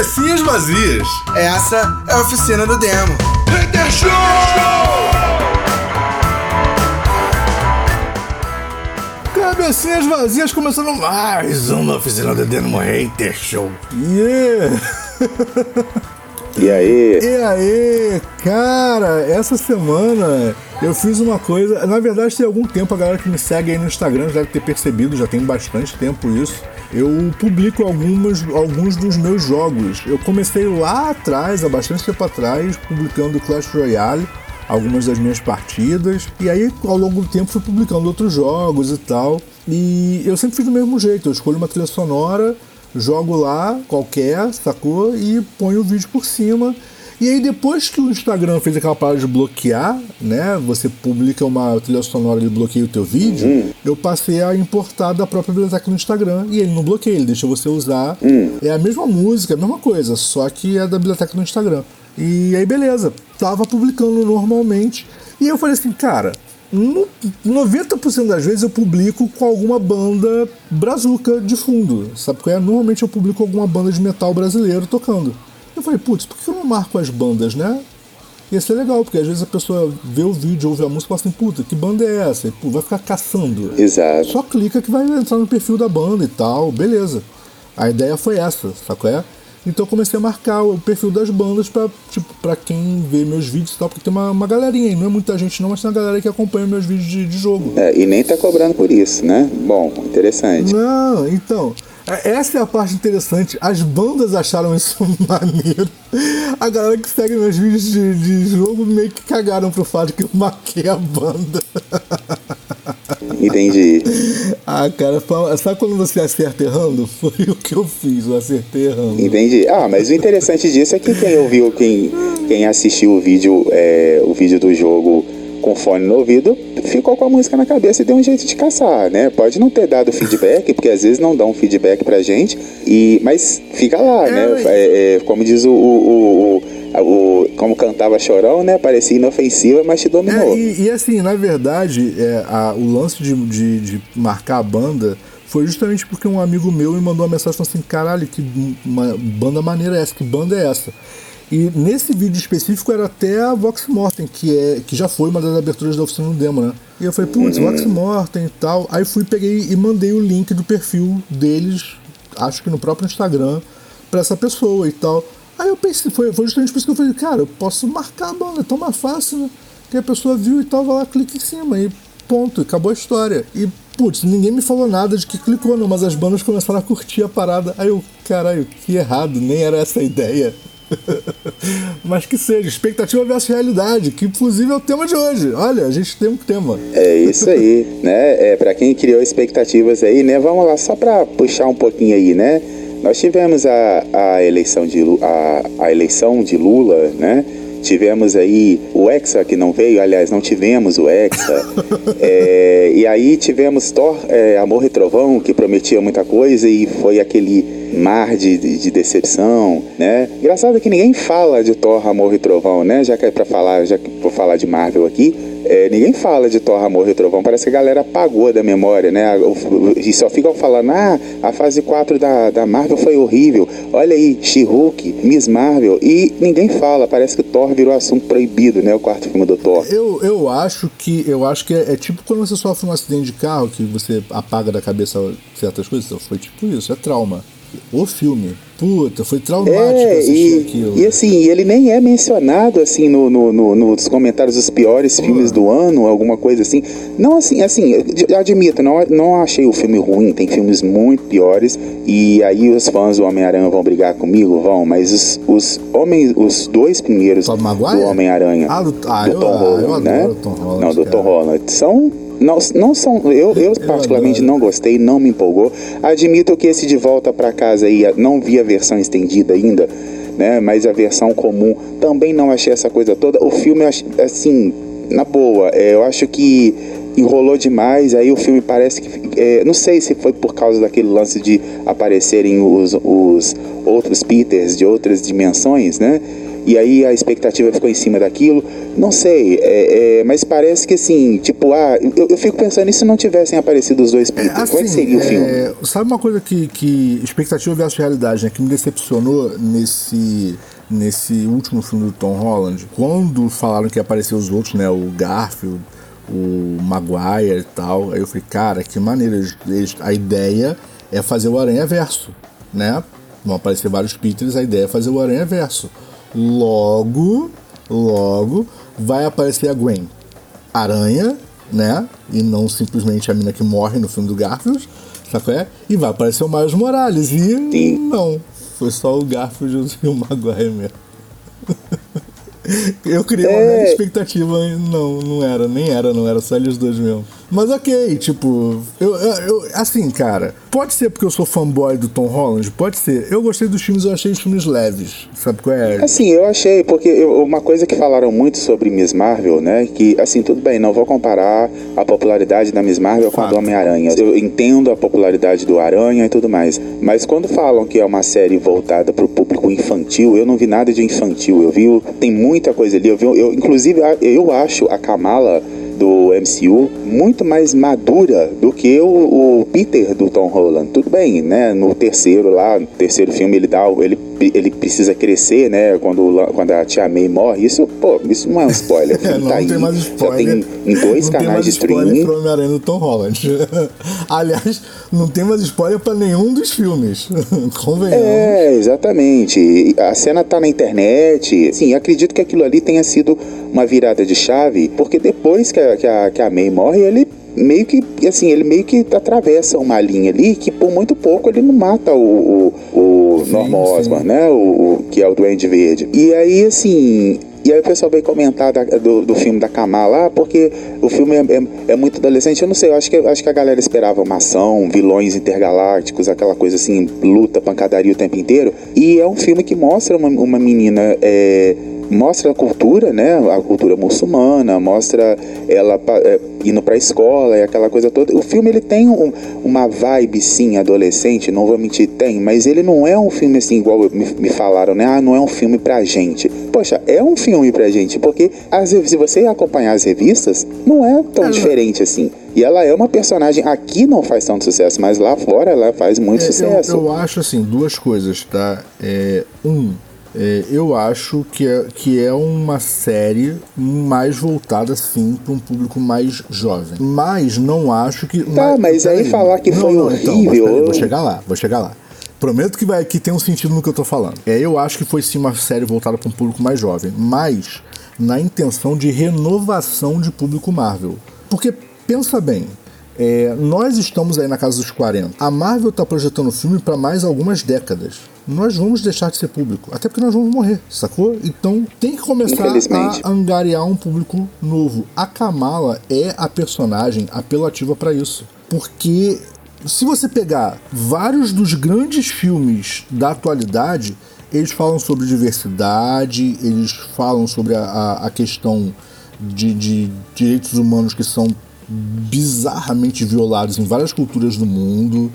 Cabecinhas vazias. Essa é a oficina do demo. Hater Show! Cabecinhas vazias começando mais uma oficina do demo Hater Show. Yeah! E aí? E aí, cara, essa semana eu fiz uma coisa. Na verdade, tem algum tempo a galera que me segue aí no Instagram já deve ter percebido, já tem bastante tempo isso. Eu publico algumas, alguns dos meus jogos. Eu comecei lá atrás, há bastante tempo atrás, publicando Clash Royale, algumas das minhas partidas. E aí, ao longo do tempo, fui publicando outros jogos e tal. E eu sempre fiz do mesmo jeito. Eu escolho uma trilha sonora jogo lá, qualquer, sacou? E ponho o vídeo por cima. E aí depois que o Instagram fez aquela parada de bloquear, né? Você publica uma trilha sonora e bloqueia o teu vídeo, Uhum. eu passei a importar da própria biblioteca no Instagram. E ele não bloqueia, ele deixa você usar. Hum. É a mesma música, a mesma coisa, só que é da biblioteca no Instagram. E aí beleza, tava publicando normalmente. E eu falei assim, cara, no 90% das vezes eu publico com alguma banda brazuca de fundo. Sabe qual é? Normalmente eu publico alguma banda de metal brasileiro tocando. Eu falei, putz, por que eu não marco as bandas, né? Ia ser legal, porque às vezes a pessoa vê o vídeo, ouve a música e fala assim, puta, que banda é essa? E, pô, vai ficar caçando. Exato. Só clica que vai entrar no perfil da banda e tal, beleza. A ideia foi essa, qual é? Então eu comecei a marcar o perfil das bandas pra, tipo, pra quem vê meus vídeos e tal, porque tem uma, uma galerinha aí, não é muita gente não, mas tem uma galera que acompanha meus vídeos de, de jogo. É, e nem tá cobrando por isso, né? Bom, interessante. Não, então, é- essa é a parte interessante. As bandas acharam isso maneiro. A galera que segue meus vídeos de, de jogo meio que cagaram pro fato que eu marquei a banda. Entendi. Ah, cara, fala- sabe quando você acerta errando? Foi o que eu fiz, eu acertei errando. Entendi. Ah, mas o interessante disso é que quem ouviu, quem, quem assistiu o vídeo, é, o vídeo do jogo com fone no ouvido, ficou com a música na cabeça e deu um jeito de caçar, né? Pode não ter dado feedback, porque às vezes não dão feedback pra gente, e, mas fica lá, É, né? É, é, como diz o, o, o- o- Como cantava Chorão, né? Parecia inofensiva, mas te dominou. É, e, e assim, na verdade, é, a- o lance de, de, de marcar a banda foi justamente porque um amigo meu me mandou uma mensagem falando assim: caralho, que banda maneira é essa? Que banda é essa? E nesse vídeo específico era até a Vox Mortem, que, é, que já foi uma das aberturas da oficina do demo, né? E eu falei, putz, Vox Mortem e tal. Aí fui, peguei e mandei o link do perfil deles, acho que no próprio Instagram, pra essa pessoa e tal. Aí eu pensei, foi, foi justamente por isso que eu falei, cara, eu posso marcar a banda, é tão mais fácil, né? Que a pessoa viu e tal, vai lá, clica em cima e ponto, acabou a história. E, putz, ninguém me falou nada de que clicou, não, mas as bandas começaram a curtir a parada. Aí eu, caralho, que errado, nem era essa a ideia. mas que seja, expectativa versus realidade, que inclusive é o tema de hoje. Olha, a gente tem um tema. É isso aí, né? É, para quem criou expectativas aí, né? Vamos lá, só para puxar um pouquinho aí, né? Nós tivemos a, a, eleição de, a, a eleição de Lula, né? Tivemos aí o Hexa que não veio, aliás, não tivemos o Hexa. É, e aí tivemos Thor, é, Amor e Trovão, que prometia muita coisa e foi aquele mar de, de, de decepção, né? Engraçado que ninguém fala de Thor, Amor e Trovão, né? Já que é pra falar, já que vou falar de Marvel aqui, é, ninguém fala de Thor, Amor e Trovão. Parece que a galera apagou da memória, né? E só ficam falando, ah, a fase 4 da, da Marvel foi horrível. Olha aí, She-Hulk, Miss Marvel. E ninguém fala, parece que Thor virou assunto proibido, né? O quarto filme do Thor. Eu, eu acho que eu acho que é, é tipo quando você sofre um acidente de carro que você apaga da cabeça certas coisas. Então, Foi tipo isso, é trauma. O filme, puta, foi traumático É, assistir e, aquilo. e assim, ele nem é mencionado assim no, no- no- nos comentários dos piores filmes do ano, alguma coisa assim. Não assim, assim, eu admito, não, não achei o filme ruim, tem filmes muito piores. E aí os fãs do Homem-Aranha vão brigar comigo, vão, mas os, os homens, os dois primeiros do? Homem-Aranha, Ah, do- ah, do eu- Tom ah, eu Holland, adoro né? o Tom Holland, não, do Tom cara. Holland, são não, não são. Eu, eu particularmente não gostei, não me empolgou. Admito que esse de volta pra casa aí, não vi a versão estendida ainda, né? Mas a versão comum também não achei essa coisa toda. O filme, assim, na boa, é, eu acho que enrolou demais. Aí o filme parece que. é, não sei se foi por causa daquele lance de aparecerem os, os outros Peters de outras dimensões, né? E aí a expectativa ficou em cima daquilo. Não sei, é, é, mas parece que assim, tipo, ah, eu, eu fico pensando, e se não tivessem aparecido os dois Peter, assim, é que seria o filme? é, Sabe uma coisa que, que expectativa versus realidade, né, que me decepcionou nesse nesse último filme do Tom Holland, quando falaram que ia aparecer os outros, né, o Garfield, o Maguire e tal, aí eu falei, cara, que eles- a ideia é fazer o Aranha Verso, né? Vão aparecer vários Peters, a ideia é fazer o Aranha Verso. Logo, logo, vai aparecer a Gwen Aranha, né? E não simplesmente a mina que morre no filme do Garfield, sabe? É? E vai aparecer o Miles Morales. E Sim. não, foi só o Garfield e o Maguire mesmo. Eu criei uma É. mega expectativa, e não, não era, nem era, não era só eles dois mesmo. Mas ok, tipo, eu, eu, eu- assim, cara, pode ser porque eu sou fanboy do Tom Holland, pode ser. Eu gostei dos filmes, eu achei os filmes leves, sabe qual é? Assim, eu achei, porque eu- uma coisa que falaram muito sobre Miss Marvel, né? Que, assim, tudo bem, não vou comparar a popularidade da Miss Marvel com a do Fato. Homem-Aranha. Eu entendo a popularidade do Aranha e tudo mais. Mas quando falam que é uma série voltada pro público infantil, eu não vi nada de infantil. Eu vi, tem muita coisa ali. Eu vi, eu, inclusive, eu acho a Kamala do MCU muito mais madura do que o, o Peter do Tom Holland. Tudo bem, né? No terceiro lá, no terceiro filme ele dá, ele, ele precisa crescer, né? Quando, quando a Tia May morre, isso, pô, isso não é um spoiler. É, não, tá não aí, tem mais já spoiler. tem em dois não tem canais mais de streaming. pro Homem-Aranha do Tom Holland. Aliás, não tem mais spoiler pra nenhum dos filmes. Convenhamos. É, exatamente. A cena tá na internet. Sim, acredito que aquilo ali tenha sido uma virada de chave, porque depois que a, que a, que a May morre, ele meio que, assim, ele meio que atravessa uma linha ali que por muito pouco ele não mata o, o, o Sim, Norman sim. Osborn, né? O, o- que é o Duende Verde. E aí, assim... E aí o pessoal veio comentar da- do, do filme da Kamala, ah, porque o filme é, é- é muito adolescente. Eu não sei, eu acho que, acho que a galera esperava uma ação, vilões intergalácticos, aquela coisa assim, luta, pancadaria o tempo inteiro. E é um filme que mostra uma, uma menina... é, mostra a cultura, né? A cultura muçulmana, mostra ela é, indo pra escola e aquela coisa toda. O filme ele tem um- uma vibe sim adolescente, não vou mentir, tem, mas ele não é um filme assim igual me, me falaram, né? Ah, não é um filme pra gente. Poxa, é um filme pra gente, porque as, se você acompanhar as revistas, não é tão É. diferente assim. E ela é uma personagem aqui não faz tanto sucesso, mas lá fora ela faz muito É, sucesso. Eu, eu acho assim, duas coisas, tá? É, um, é, eu acho que é, que é uma série mais voltada, sim, para um público mais jovem. Mas não acho que. Tá, mas aí peraí. falar que foi então, horrível, mas eu- vou chegar lá, vou chegar lá. Prometo que, vai, que tem um sentido no que eu tô falando. É, eu acho que foi sim uma série voltada para um público mais jovem, mas na intenção de renovação de público Marvel. Porque, pensa bem, é, nós estamos aí na casa dos 40. A Marvel está projetando filme para mais algumas décadas. Nós vamos deixar de ser público, até porque nós vamos morrer, sacou? Então tem que começar a angariar um público novo. A Kamala é a personagem apelativa para isso. Porque se você pegar vários dos grandes filmes da atualidade, eles falam sobre diversidade, eles falam sobre a, a, a questão de, de direitos humanos que são bizarramente violados em várias culturas do mundo,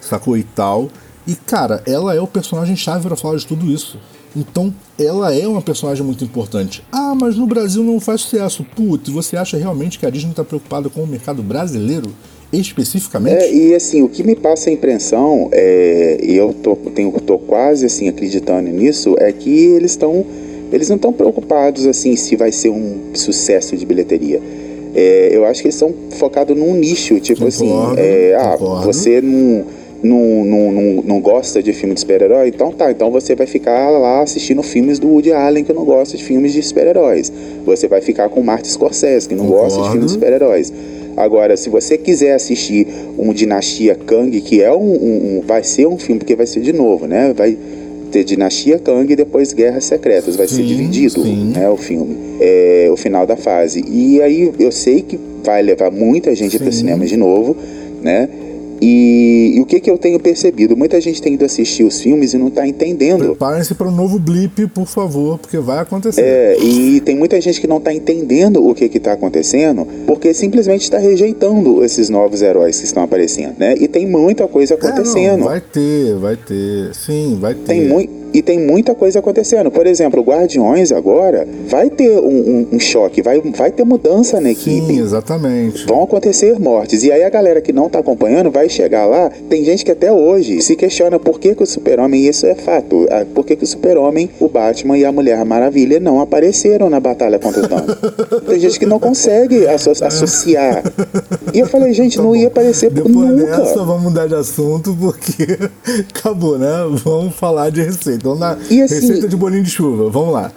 sacou e tal. E cara, ela é o personagem chave para falar de tudo isso. Então, ela é uma personagem muito importante. Ah, mas no Brasil não faz sucesso. Putz, você acha realmente que a Disney está preocupada com o mercado brasileiro especificamente? É, e assim, o que me passa a impressão, é, e eu tô, tenho, tô quase assim acreditando nisso, é que eles estão. Eles não estão preocupados assim se vai ser um sucesso de bilheteria. É, eu acho que eles estão focados num nicho, tipo assim, Concordo, é, ah, concordo. você não, não, não, não, não gosta de filme de super-herói, então tá, então você vai ficar lá assistindo filmes do Woody Allen que não gosta de filmes de super-heróis. Você vai ficar com Martin Scorsese, que não gosta de Concordo. filmes de super-heróis. Agora, se você quiser assistir um Dinastia Kang, que é um, um- um- vai ser um filme, porque vai ser de novo, né? Vai ter Dinastia Kang e depois Guerras Secretas, vai ser Sim, dividido, sim. né? O filme, é, o final da fase. E aí eu sei que vai levar muita gente para o cinema de novo, né? E, e o que que eu tenho percebido? Muita gente tem ido assistir os filmes e não está entendendo. Preparem-se para um novo blip, por favor, porque vai acontecer. É, e tem muita gente que não está entendendo o que está acontecendo, porque simplesmente está rejeitando esses novos heróis que estão aparecendo, né? E tem muita coisa É, não, acontecendo. vai ter, vai ter. Sim, vai ter. Tem muito. E tem muita coisa acontecendo. Por exemplo, o Guardiões agora vai ter um, um, um choque, vai, vai ter mudança na equipe. Sim, exatamente. Vão acontecer mortes. E aí a galera que não tá acompanhando vai chegar lá. Tem gente que até hoje se questiona por que, que o Super-Homem, isso é fato, ah, por que, que o Super-Homem, o Batman e a Mulher Maravilha não apareceram na batalha contra o Thanos. tem gente que não consegue asso associar. E eu falei, gente, tá não ia aparecer Depois nunca. dessa, vamos mudar de assunto porque acabou, né? Vamos falar de receita. Vamos dar E assim- receita de bolinho de chuva. Vamos lá.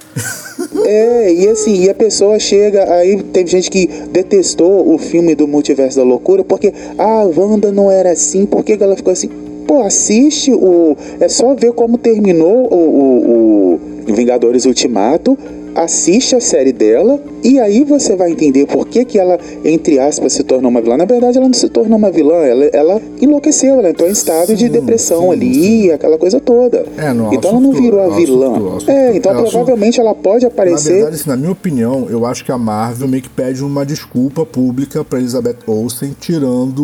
É, e assim, e a pessoa chega, aí teve gente que detestou o filme do Multiverso da Loucura, porque ah, a Wanda não era assim, por que ela ficou assim? Pô, assiste o. É só ver como terminou o, o, o Vingadores Ultimato. Assiste a série dela e aí você vai entender por que, que ela, entre aspas, se tornou uma vilã. Na verdade, ela não se tornou uma vilã, ela, ela enlouqueceu, ela entrou em estado de Sim, depressão sim, ali, aquela coisa toda. É, não, então ela não virou a vilã. É, então Ela surtou. provavelmente ela pode Na aparecer. verdade, assim, na minha opinião, eu acho que a Marvel meio que pede uma desculpa pública pra Elizabeth Olsen, tirando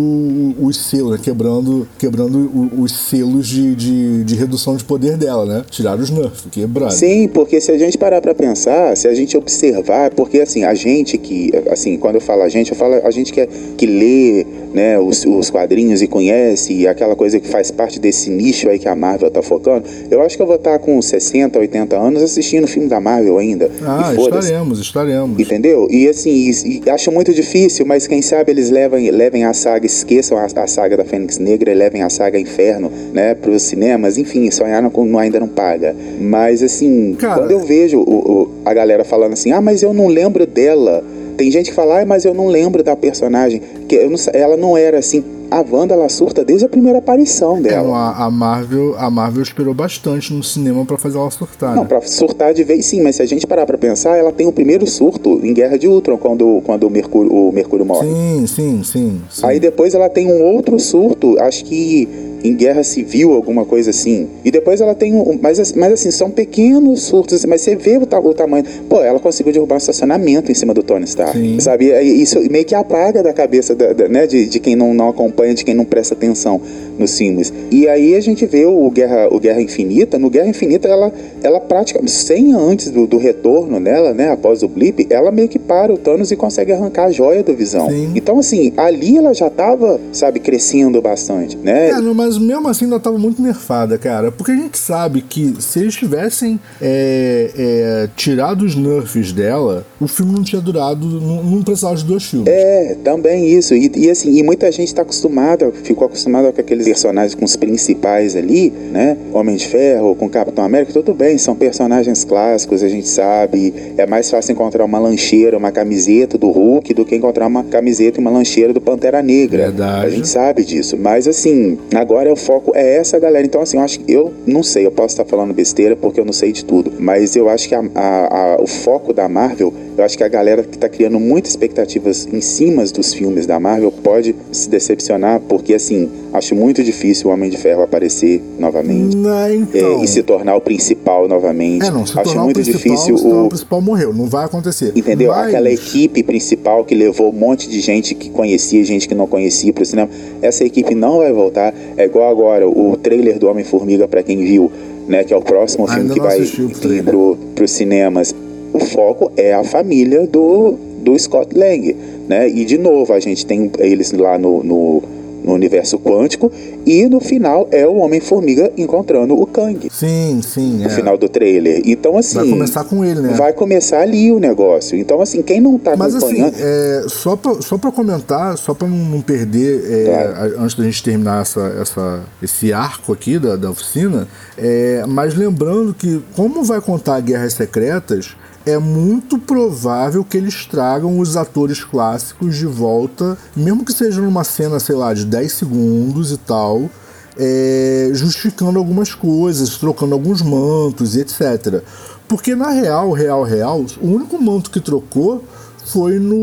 os selos, né? quebrando, quebrando os selos de, de, de redução de poder dela, né? Tiraram os nerfs, quebraram. Sim, porque se a gente parar pra pensar, se a gente observar, porque assim, a gente que, assim, quando eu falo a gente, eu falo a gente que, é, que lê, né, os, os quadrinhos e conhece, e aquela coisa que faz parte desse nicho aí que a Marvel tá focando, eu acho que eu vou estar com 60, 80 anos assistindo filme da Marvel ainda. Ah, estaremos, estaremos. Entendeu? E assim, e, e acho muito difícil, mas quem sabe eles levem, levem a saga, esqueçam a, a saga da Fênix Negra e levem a saga Inferno, né, pros cinemas. Enfim, sonhar não, não- ainda não paga. Mas assim, Cara- quando eu vejo o- o- a galera falando assim, ah, mas eu não lembro dela. Tem gente que fala, ah, mas eu não lembro da personagem. Que não ela não era assim. A Wanda, ela surta desde a primeira aparição É, dela. a, a Marvel, a Marvel esperou bastante no cinema pra fazer ela surtar. Não, né? pra surtar de vez sim, mas se a gente parar pra pensar, ela tem o primeiro surto em Guerra de Ultron, quando, quando o, Mercúrio, o Mercúrio morre. Sim, sim, sim. sim. Aí depois ela tem um outro surto, acho que em guerra civil, alguma coisa assim. E depois ela tem um. Mas, mas assim, são pequenos surtos, assim, mas você vê o, ta- o tamanho. Pô, ela conseguiu derrubar um estacionamento em cima do Tony Stark. Sim. Sabe? E Isso meio que apaga da cabeça da, da- né, de, de quem não, não acompanha, de quem não presta atenção nos filmes. E aí a gente vê o Guerra, o Guerra Infinita. No Guerra Infinita, ela, ela praticamente, sem antes do, do retorno dela, né? Após o blip, ela meio que para o Thanos e consegue arrancar a joia do visão. Sim. Então, assim, ali ela já tava, sabe, crescendo bastante, né? Não, mas mesmo assim ainda tava muito nerfada, cara. Porque a gente sabe que se eles tivessem é, é, tirado os nerfs dela, o filme não tinha durado, não, não precisava de dois filmes. É, também isso. E, e assim, e muita gente tá acostumada, ficou acostumada com aqueles personagens, com os principais ali, né? Homem de Ferro, com Capitão América, tudo bem, são personagens clássicos, a gente sabe. É mais fácil encontrar uma lancheira, uma camiseta do Hulk do que encontrar uma camiseta e uma lancheira do Pantera Negra. Verdade. A gente sabe disso. Mas assim, agora o foco é essa galera. Então, assim, eu acho que eu não sei, eu posso estar falando besteira porque eu não sei de tudo. Mas eu acho que a- a- a- o foco da Marvel, eu acho que a galera que tá criando muitas expectativas em cima dos filmes da Marvel pode se decepcionar, porque assim, acho muito difícil o Homem de Ferro aparecer novamente. Não, então. é, e se tornar o principal novamente. É, não, se acho muito o difícil o, o principal morreu, não vai acontecer. Entendeu? Mas- Aquela equipe principal que levou um monte de gente que conhecia, gente que não conhecia pro cinema. Essa equipe não vai voltar. É igual agora o trailer do Homem-Formiga, pra quem viu, né? Que é o próximo filme Ainda que não vai o vir pro, pros cinemas. O foco é a família do, do Scott Lang, né? E de novo, a gente tem eles lá no, no, no universo quântico. E no final é o Homem-Formiga encontrando o Kang. Sim, sim. No é. final do trailer. Então, assim. Vai começar com ele, né? Vai começar ali o negócio. Então, assim, quem não tá Mas assim, acompanhando. é, só, pra, só pra comentar, só pra não, perder, é, Claro. a- antes da gente terminar essa, essa, esse arco aqui da, da oficina, é, mas lembrando que, como vai contar Guerras Secretas, é muito provável que eles tragam os atores clássicos de volta, mesmo que seja numa cena, sei lá, de 10 segundos e tal, é, justificando algumas coisas, trocando alguns mantos e etc. Porque na real, real, real, o único manto que trocou foi no,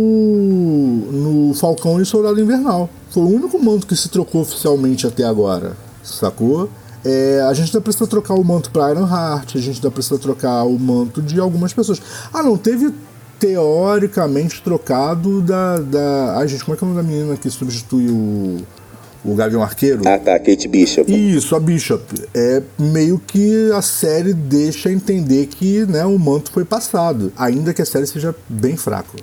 no Falcão e Soldado Invernal. Foi o único manto que se trocou oficialmente até agora, sacou? É, a gente ainda precisa trocar o manto para Ironheart, a gente ainda precisa trocar o manto de algumas pessoas. Ah, não, teve teoricamente trocado da. da... Ai, gente, como é que é o nome da menina que substitui o, o Gavião Arqueiro. Ah, tá, Kate Bishop. Isso, a Bishop. É meio que a série deixa entender que né, o manto foi passado, ainda que a série seja bem fraca.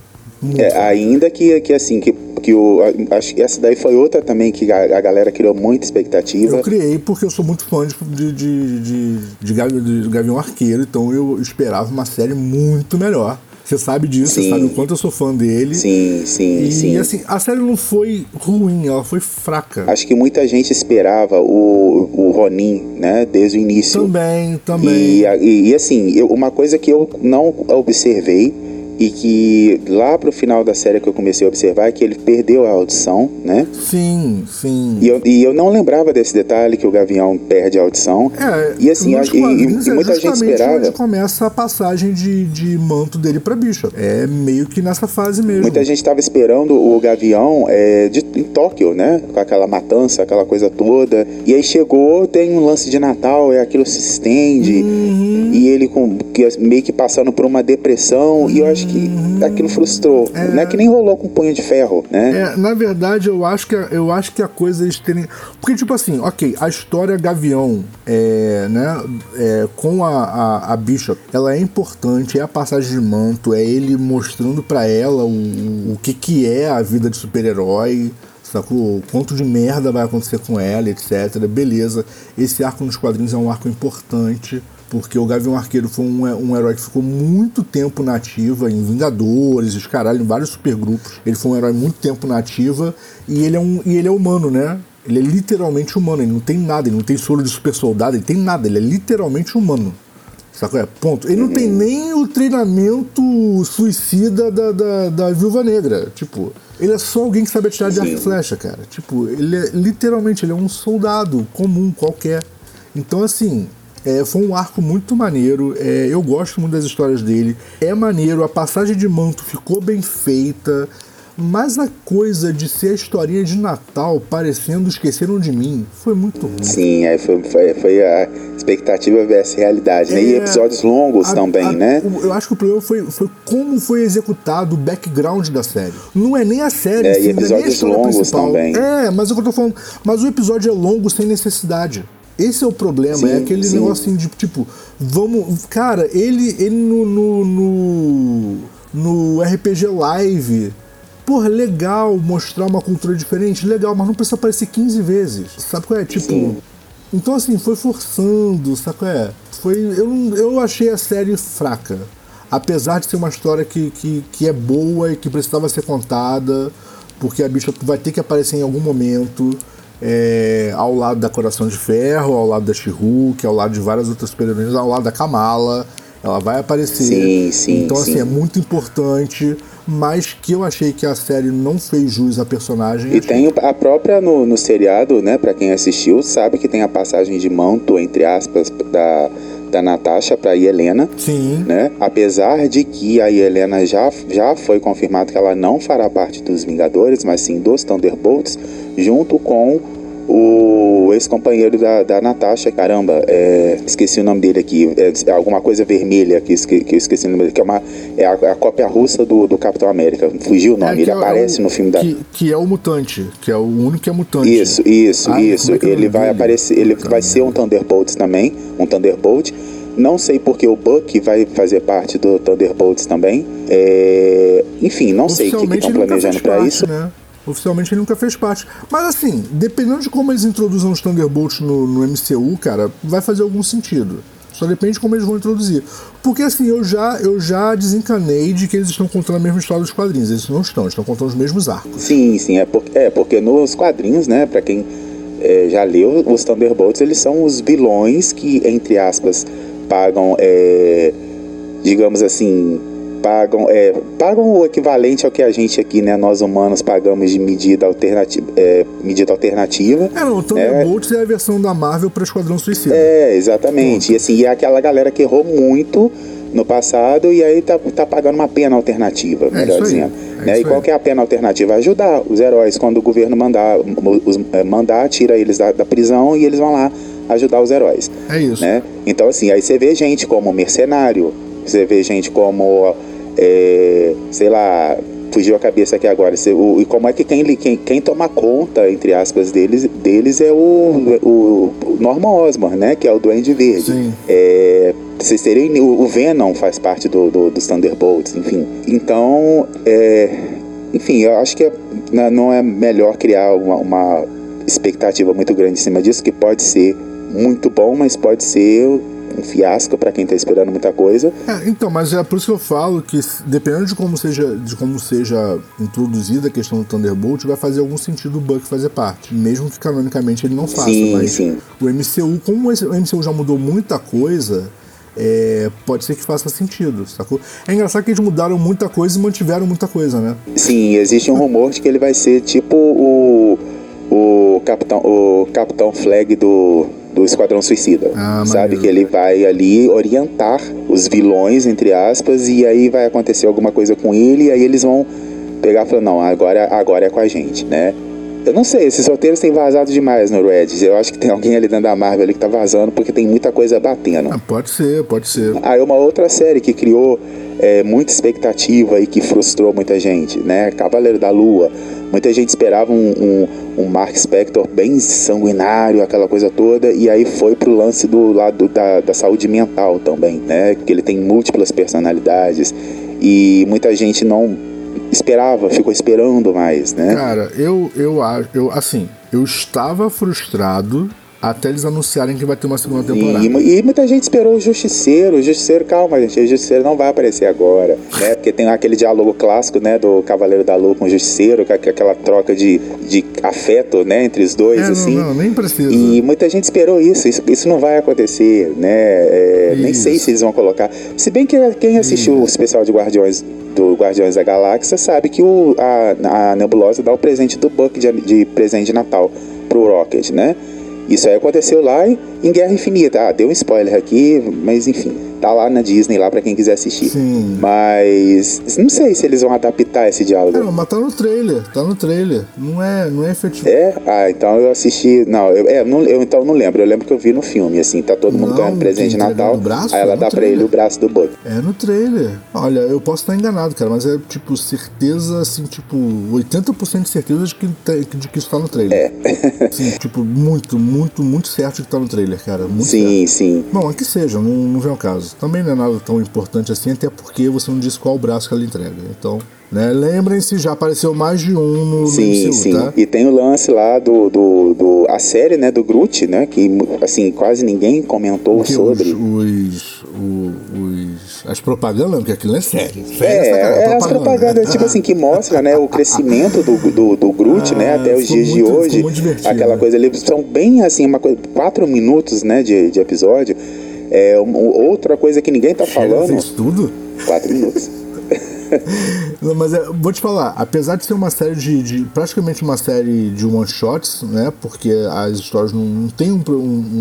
É, ainda que, que assim, que, que o, acho que essa daí foi outra também que a, a, galera criou muita expectativa. Eu criei porque eu sou muito fã de, de, de, de, de, Gavião Arqueiro, então eu esperava uma série muito melhor. Você sabe disso, sim. você sabe o quanto eu sou fã dele. Sim, sim, e, sim. E assim, a série não foi ruim, ela foi fraca. Acho que muita gente esperava o, o Ronin, né, desde o início. Também, também. E, e, e assim, eu, uma coisa que eu não observei e que lá pro final da série que eu comecei a observar é que ele perdeu a audição, né? Sim, sim. E eu, e eu não lembrava desse detalhe que o Gavião perde a audição. É, e assim, a, e, e, é muita gente esperava. Onde começa a passagem de, de manto dele pra bicha. É meio que nessa fase mesmo. Muita gente estava esperando o Gavião é, de, em Tóquio, né? Com aquela matança, aquela coisa toda. E aí chegou, tem um lance de Natal, é aquilo se estende. Uhum. E ele com, que, meio que passando por uma depressão. Uhum. E eu acho que Uhum. aquilo frustrou. É. Não é que nem rolou com punho de ferro, né? É, na verdade, eu acho que, eu acho que a coisa eles terem. Porque, tipo assim, ok, a história Gavião, é, né, é, com a, a, a, Bishop, ela é importante, é a passagem de manto, é ele mostrando para ela o, o que, que é a vida de super-herói sacou? Quanto de merda vai acontecer com ela, etc. Beleza. Esse arco nos quadrinhos é um arco importante porque o Gavião Arqueiro foi um, um herói que ficou muito tempo na ativa, em Vingadores, os caralho, em vários supergrupos. Ele foi um herói muito tempo na ativa e ele é, um, e ele é humano, né? Ele é literalmente humano, ele não tem nada, ele não tem soro de super soldado, ele tem nada, ele é literalmente humano. Sacou? É, ponto. Ele não tem nem o treinamento suicida da, da, da Viúva Negra. Tipo, ele é só alguém que sabe atirar de arco e flecha, cara. Tipo, ele é literalmente, ele é um soldado comum, qualquer. Então, assim, é, foi um arco muito maneiro. É, eu gosto muito das histórias dele. É maneiro, a passagem de manto ficou bem feita. Mas a coisa de ser a historinha de Natal parecendo Esqueceram de Mim foi muito ruim. Sim, é, foi, foi, foi a expectativa versus realidade, é, né? E é, episódios longos a, também, a, né? Eu acho que o problema foi, foi como foi executado o background da série. Não é nem a série, é, sim, e episódios é nem a longos principal. também. É, mas o que eu tô falando. Mas o episódio é longo sem necessidade. Esse é o problema, sim, é aquele sim. negocinho de tipo, vamos. Cara, ele, ele no, no, no, no RPG Live. Porra, legal mostrar uma cultura diferente, legal, mas não precisa aparecer 15 vezes. Sabe qual é? Tipo. Sim. Então, assim, foi forçando, sabe qual é? Foi, eu, eu achei a série fraca. Apesar de ser uma história que, que, que é boa e que precisava ser contada, porque a bicha vai ter que aparecer em algum momento é, ao lado da Coração de Ferro, ao lado da She-Hulk, ao lado de várias outras super ao lado da Kamala. Ela vai aparecer. Sim, sim. Então, assim, sim. é muito importante, mas que eu achei que a série não fez jus à personagem. E tem a própria no, no seriado, né? Pra quem assistiu, sabe que tem a passagem de manto, entre aspas, da, da Natasha para Helena. Sim. Né? Apesar de que a Helena já, já foi confirmado que ela não fará parte dos Vingadores, mas sim dos Thunderbolts, junto com o ex-companheiro da, da Natasha, caramba, é, esqueci o nome dele aqui, é, é alguma coisa vermelha que, que eu esqueci o nome dele, que é, uma, é a, a cópia russa do, do Capitão América. Fugiu o nome, É, ele é o- aparece no filme da. Que, que é o mutante, que é o único que é mutante. Isso, isso, Ah, isso. é é o ele vai aparecer, ele Puta vai ser um Thunderbolts também, um Thunderbolt. Não sei porque o Buck vai fazer parte do Thunderbolts também. É, Enfim, não sei o que estão planejando para isso. né? Oficialmente ele nunca fez parte. Mas assim, dependendo de como eles introduzam os Thunderbolts no, no MCU, cara, vai fazer algum sentido. Só depende de como eles vão introduzir. Porque assim, eu já, eu já desencanei de que eles estão contando a mesma história dos quadrinhos. Eles não estão, eles estão contando os mesmos arcos. Sim, sim, é porque, é porque nos quadrinhos, né, para quem é, já leu, os Thunderbolts, eles são os vilões que, entre aspas, pagam, é, digamos assim, pagam, é, pagam o equivalente ao que a gente aqui, né, nós humanos, pagamos de medida alternativa. É, medida alternativa. É, não, o Thunderbolts é, a versão da Marvel para Esquadrão Suicida. É, exatamente. E assim, e é aquela galera que errou muito no passado e aí tá, tá pagando uma pena alternativa, melhor isso aí, dizendo. é né? E qual é a pena alternativa? Ajudar os heróis quando o governo mandar, os, é, mandar tira eles da, da prisão e eles vão lá ajudar os heróis. É isso. Né? Então, assim, aí você vê gente como mercenário, você vê gente como, é, sei lá, fugiu a cabeça aqui agora. O, e como é que quem, quem, quem toma conta, entre aspas, deles, deles é o, o, o Norman Osborn, né? Que é o Duende Verde. Sim. É, vocês terem o Venom faz parte do, do, dos Thunderbolts, enfim. Então, é, enfim, eu acho que é, não é melhor criar uma, uma expectativa muito grande em cima disso, que pode ser muito bom, mas pode ser um fiasco para quem tá esperando muita coisa. É, então, mas é por isso que eu falo que dependendo de como seja, de como seja introduzida a questão do Thunderbolt, vai fazer algum sentido o Buck fazer parte, mesmo que canonicamente ele não faça. Sim, mas sim. o MCU, como o MCU já mudou muita coisa, é, pode ser que faça sentido, sacou? É engraçado que eles mudaram muita coisa e mantiveram muita coisa, né? Sim, existe um rumor de que ele vai ser tipo o o capitão o capitão Flag do do Esquadrão Suicida. Ah, sabe maneiro. que ele vai ali orientar os vilões entre aspas e aí vai acontecer alguma coisa com ele e aí eles vão pegar e falar não, agora agora é com a gente, né? Eu não sei, esses roteiros têm vazado demais no Reddit. Eu acho que tem alguém ali dentro da Marvel ali que tá vazando porque tem muita coisa batendo. Ah, pode ser, pode ser. Aí uma outra série que criou é, muita expectativa e que frustrou muita gente, né? Cavaleiro da Lua. Muita gente esperava um, um, um Mark Spector bem sanguinário, aquela coisa toda, e aí foi pro lance do lado da, da saúde mental também, né? Que ele tem múltiplas personalidades e muita gente não esperava, ficou esperando mais, né? Cara, eu, eu eu, assim, eu estava frustrado até eles anunciarem que vai ter uma segunda temporada. E, e muita gente esperou o Justiceiro. O Justiceiro, calma, gente. O Justiceiro não vai aparecer agora, né? Porque tem aquele diálogo clássico, né? Do Cavaleiro da Lua com o Justiceiro, com aquela troca de, de afeto, né? Entre os dois, É, não, assim. não, nem precisa. E muita gente esperou isso. Isso, isso não vai acontecer, né? É, nem Isso. sei se eles vão colocar. Se bem que quem assistiu o especial de Guardiões do Guardiões da Galáxia sabe que o, a, a Nebulosa dá o presente do Buck de, de presente de Natal pro Rocket, né? Isso aí aconteceu lá em, em Guerra Infinita. Ah, deu um spoiler aqui, mas enfim. Tá lá na Disney, lá pra quem quiser assistir. Sim. Mas não sei se eles vão adaptar esse diálogo. Cara, mas tá no trailer, tá no trailer. Não é, não é efetivo. É? Ah, então eu assisti. Não, eu, é, não, eu então não lembro. Eu lembro que eu vi no filme, assim, tá todo mundo Não, ganhando presente de Natal. braço? aí ela No dá pra trailer. ele o braço do Buck. É no trailer. Olha, eu posso estar enganado, cara, mas é tipo certeza, assim, tipo, 80% de certeza de que, de que isso tá no trailer. É. Sim, tipo, muito, muito, muito certo de que tá no trailer, cara. Muito. Sim, sim. Bom, é que seja, não, não vem ao caso. Também não é nada tão importante assim, até porque você não disse qual braço que ela entrega. Então, né, lembrem-se, já apareceu mais de um no, no Sim, MCU, sim. tá? E tem o lance lá do, do, do. A série, né, do Groot, né? Que assim, quase ninguém comentou Porque sobre. os, os, o- os- as propagandas, porque aquilo é sério. Sério É, essa cara, é as propagandas, tipo assim, que mostra, né, o crescimento do, do, do Groot, né, Ah, até os dias de muito- ficou hoje. muito divertido, Aquela né? coisa ali, são bem assim, uma coisa, quatro minutos, né, de, de episódio. É, um- outra coisa que ninguém tá falando. Fez tudo? Quatro minutos. Não, mas é, vou te falar, apesar de ser uma série de, de- praticamente uma série de one shots, né? Porque as histórias não, não tem um um-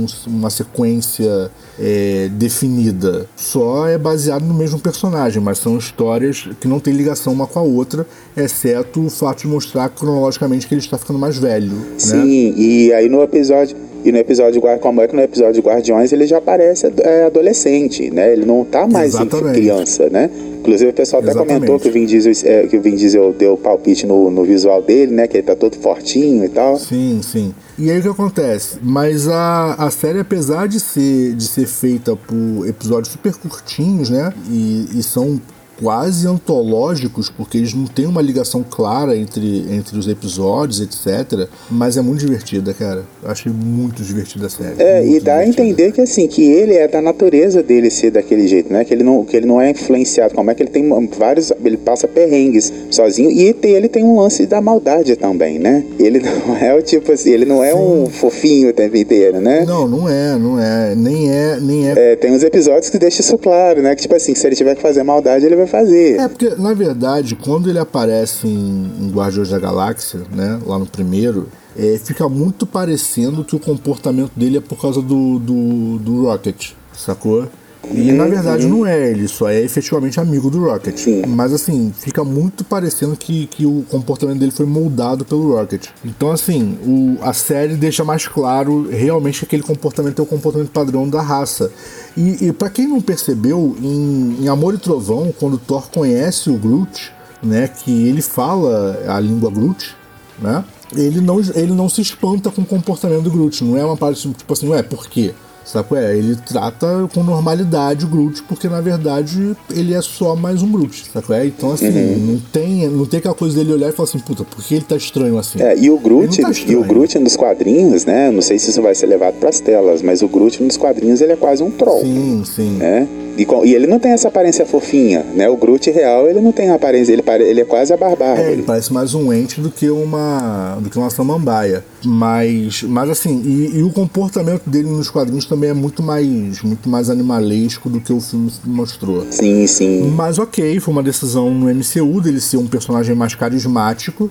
um- uma sequência é, definida, só é baseado no mesmo personagem, mas são histórias que não têm ligação uma com a outra, exceto o fato de mostrar cronologicamente que ele está ficando mais velho, né? Sim, e aí no episódio. E no episódio de como é que no episódio de Guardiões ele já parece é, adolescente, né? Ele não tá mais criança, né? Inclusive o pessoal até Exatamente. comentou que o Vin Diesel, é, que o Vin Diesel deu palpite no, no visual dele, né? Que ele tá todo fortinho e tal. Sim, sim. E aí o que acontece? Mas a, a série, apesar de ser, de ser feita por episódios super curtinhos, né? E, e são quase antológicos, porque eles não têm uma ligação clara entre, entre os episódios, etc. Mas é muito divertida, cara. Eu achei muito divertida a série. É, e dá a divertida. entender que assim, que ele é da natureza dele ser daquele jeito, né? Que ele não, que ele não é influenciado. Como é que ele tem vários. Ele passa perrengues sozinho. E tem- ele tem um lance da maldade também, né? Ele não é o tipo assim, ele não é um fofinho o tempo inteiro, né? Não, não é, não é. Nem é, nem é É, tem uns episódios que deixam isso claro, né? Que tipo assim, se ele tiver que fazer maldade, ele vai fazer. É, porque, na verdade, quando ele aparece em, em Guardiões da Galáxia, né, lá no primeiro, é, fica muito parecendo que o comportamento dele é por causa do, do, do Rocket, sacou? E na verdade não é, ele só é efetivamente amigo do Rocket. Sim. Mas assim, fica muito parecendo que, que o comportamento dele foi moldado pelo Rocket. Então, assim, o, a série deixa mais claro realmente que aquele comportamento é o comportamento padrão da raça. E, e para quem não percebeu, em, em Amor e Trovão, quando Thor conhece o Groot, né, que ele fala a língua Groot, né? Ele não, ele não se espanta com o comportamento do Groot, não é uma parte tipo assim, ué, por quê? Sabe é? Ele trata com normalidade o Groot, porque na verdade ele é só mais um Groot, sabe é? Então assim, uhum. não, tem, não tem aquela coisa dele olhar e falar assim, puta, por que ele tá estranho assim? É, e o Groot, tá e o Groot nos quadrinhos, né? Não sei se isso vai ser levado para as telas, mas o Groot nos quadrinhos ele é quase um troll. Sim, sim. Né? E, e, ele não tem essa aparência fofinha, né? O Groot real, ele não tem a aparência, ele, ele é quase a barbárie. É, ele parece mais um ente do que uma do que uma samambaia. Mas, mas assim, e, e, o comportamento dele nos quadrinhos também é muito mais muito mais animalesco do que o filme mostrou. Sim, sim. Mas ok, foi uma decisão no MCU dele ser um personagem mais carismático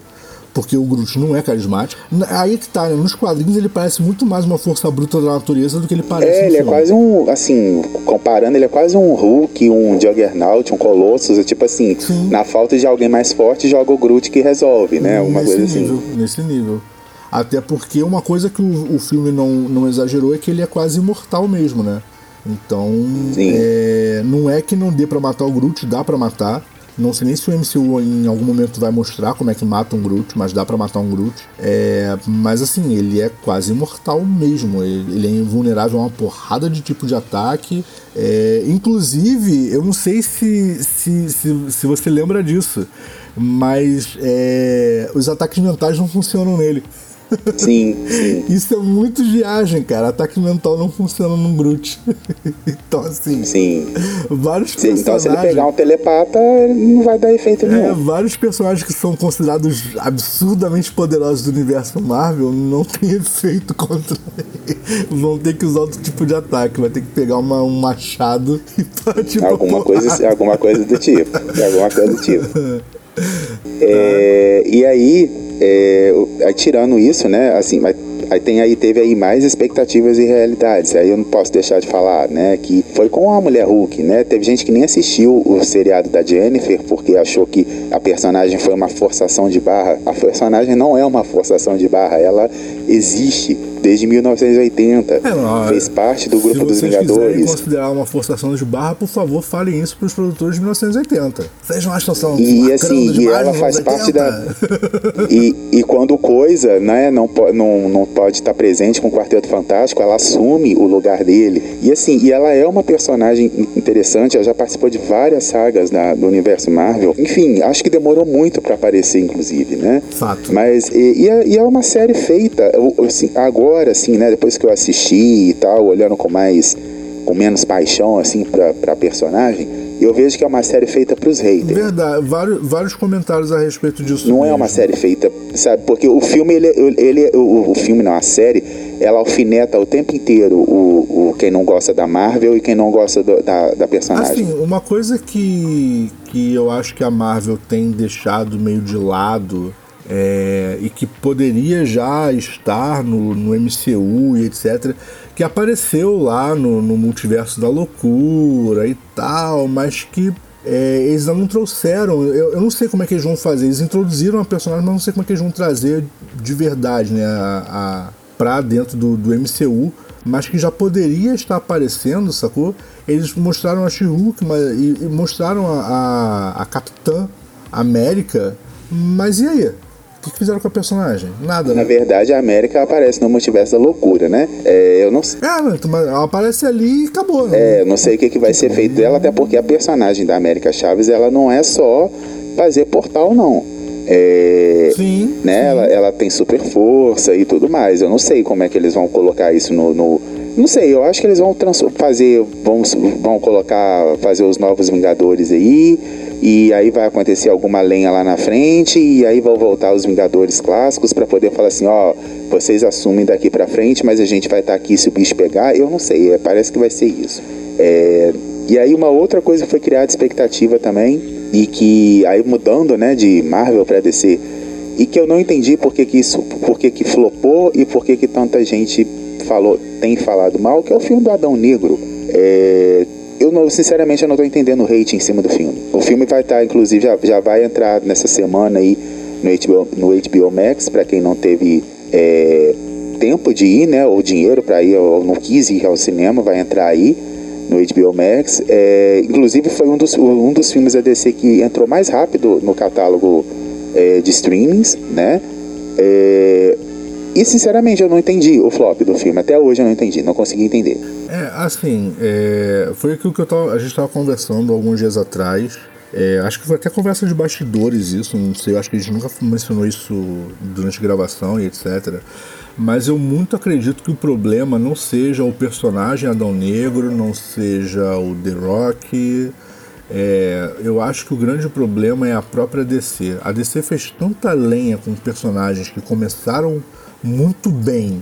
porque o Groot não é carismático. Aí que tá, né? Nos quadrinhos ele parece muito mais uma força bruta da natureza do que ele parece. É, ele é quase um, assim, comparando, ele é quase um Hulk, um Juggernaut, um Colossus, é tipo assim, Sim. na falta de alguém mais forte, joga o Groot que resolve, né? Alguma nesse coisa assim. nível, assim. Nesse nível. Até porque uma coisa que o, o filme não, não exagerou é que ele é quase imortal mesmo, né? Então, é, não é que não dê para matar o Groot, dá para matar. Não sei nem se o MCU em algum momento vai mostrar como é que mata um Groot, mas dá para matar um Groot. É, mas assim, ele é quase imortal mesmo. Ele, ele é invulnerável a uma porrada de tipo de ataque. É, inclusive, eu não sei se, se, se, se você lembra disso, mas é, os ataques mentais não funcionam nele. Sim, sim. Isso é muito viagem, cara. Ataque mental não funciona num Groot. então, assim. Sim. Vários sim, personagens. Então, se ele pegar um telepata, não vai dar efeito nenhum. É, vários personagens que são considerados absurdamente poderosos do universo Marvel não tem efeito contra ele. Vão ter que usar outro tipo de ataque. Vai ter que pegar uma, um machado e partir alguma coisa, alguma coisa do tipo. Alguma coisa do tipo. É, e aí, é, aí, tirando isso, né, assim, aí tem aí teve aí mais expectativas e realidades. Aí eu não posso deixar de falar, né, que foi com a Mulher Hulk, né? Teve gente que nem assistiu o seriado da Jennifer porque achou que a personagem foi uma forçação de barra. A personagem não é uma forçação de barra, ela existe desde 1980. É, não, fez parte do grupo dos Vingadores. Se considerar uma forçação de barra, por favor, falem isso para os produtores de 1980. Seja uma estação E assim, e ela faz parte da. e, e quando coisa, né, não, não, não pode estar presente com o Quarteto Fantástico, ela assume o lugar dele. E assim, e ela é uma personagem interessante, ela já participou de várias sagas da, do universo Marvel. Enfim, acho que demorou muito para aparecer, inclusive, né? Fato. Mas, e, e, é, e é uma série feita, assim, agora assim, né, depois que eu assisti e tal, olhando com mais, com menos paixão, assim, pra, pra personagem, eu vejo que é uma série feita para os haters. Verdade, vários, vários comentários a respeito disso. Não mesmo. é uma série feita, sabe? Porque o filme, ele, ele o, o filme não, a série, ela alfineta o tempo inteiro o, o quem não gosta da Marvel e quem não gosta do, da, da personagem. Assim, uma coisa que, que eu acho que a Marvel tem deixado meio de lado é, e que poderia já estar no, no MCU e etc., que apareceu lá no, no Multiverso da Loucura e tal, mas que é, eles não trouxeram. Eu, eu, não sei como é que eles vão fazer. Eles introduziram a personagem, mas não sei como é que eles vão trazer de verdade, né? A, a, pra dentro do, do MCU, mas que já poderia estar aparecendo, sacou? Eles mostraram a She-Hulk e, e, mostraram a, a, a Capitã América, mas e aí? O que fizeram com a personagem? Nada, né? Na verdade, a América aparece no multiverso da loucura, né? É, eu não sei. É, mas ela aparece ali e acabou, né? É, eu não sei o que, que vai ser feito dela, até porque a personagem da América Chaves, ela não é só fazer portal, não. É, sim, né? Sim. Ela, ela tem super força e tudo mais. Eu não sei como é que eles vão colocar isso no, no não sei, eu acho que eles vão fazer, vão, vão colocar, fazer os novos Vingadores aí, e aí vai acontecer alguma lenha lá na frente e aí vão voltar os Vingadores clássicos para poder falar assim, ó, vocês assumem daqui para frente, mas a gente vai estar tá aqui se o bicho pegar. Eu não sei, é, parece que vai ser isso. É, e aí uma outra coisa foi criada expectativa também e que aí mudando, né, de Marvel para DC e que eu não entendi por que, que isso, por que, que flopou e por que, que tanta gente falou, tem falado mal, que é o filme do Adão Negro. É, eu não, sinceramente eu não estou entendendo o hate em cima do filme. O filme vai estar, tá, inclusive, já, já vai entrar nessa semana aí no HBO, no HBO Max, para quem não teve é, tempo de ir, né, ou dinheiro para ir, ou não quis ir ao cinema, vai entrar aí. no HBO Max. É, inclusive foi um dos, um dos filmes da DC que entrou mais rápido no catálogo é, de streamings, né? É, e sinceramente eu não entendi o flop do filme. Até hoje eu não entendi, não consegui entender. É, assim, é, foi aquilo que tava, a gente estava conversando alguns dias atrás. É, acho que foi até conversa de bastidores isso, não sei, acho que a gente nunca mencionou isso durante a gravação e etc. Mas eu muito acredito que o problema não seja o personagem Adão Negro, não seja o The Rock. É, eu acho que o grande problema é a própria DC. A DC fez tanta lenha com personagens que começaram muito bem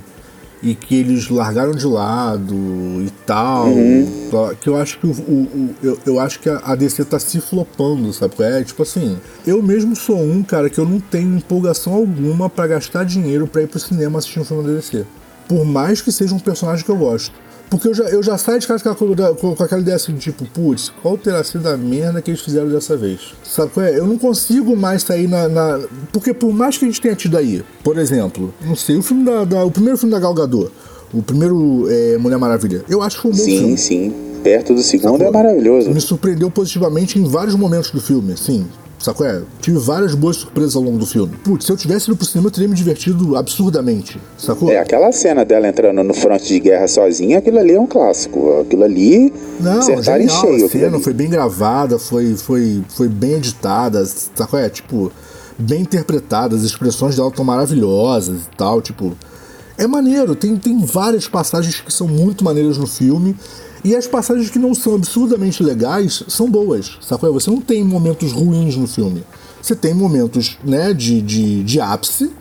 e que eles largaram de lado e tal. Uhum. Que eu acho que o, o, o, eu, eu acho que a DC tá se flopando, sabe? É tipo assim, eu mesmo sou um cara que eu não tenho empolgação alguma para gastar dinheiro para ir pro cinema assistir um filme da DC. Por mais que seja um personagem que eu gosto. Porque eu já, eu já saio de casa com, com, com aquela ideia assim, tipo, putz, qual terá sido a merda que eles fizeram dessa vez? Sabe qual é? Eu não consigo mais sair na, na, Porque por mais que a gente tenha tido aí, por exemplo, não sei, o filme da. da o primeiro filme da Gal Gadot, o primeiro é, Mulher Maravilha, eu acho que foi um bom sim, filme. Sim, sim. Perto do segundo é maravilhoso. Me surpreendeu positivamente em vários momentos do filme, sim. Sacou? É, tive várias boas surpresas ao longo do filme. Putz, se eu tivesse ido pro cinema, eu teria me divertido absurdamente. Sacou? É, aquela cena dela entrando no fronte de guerra sozinha, aquilo ali é um clássico. Aquilo ali. Não, genial, em cheio. A cena foi bem gravada, foi, foi, foi bem editada, sacou? É, tipo, bem interpretada, as expressões dela estão maravilhosas e tal, tipo. É maneiro, tem, tem várias passagens que são muito maneiras no filme. E as passagens que não são absurdamente legais são boas, sacou? Você não tem momentos ruins no filme. Você tem momentos né, de, de, de ápice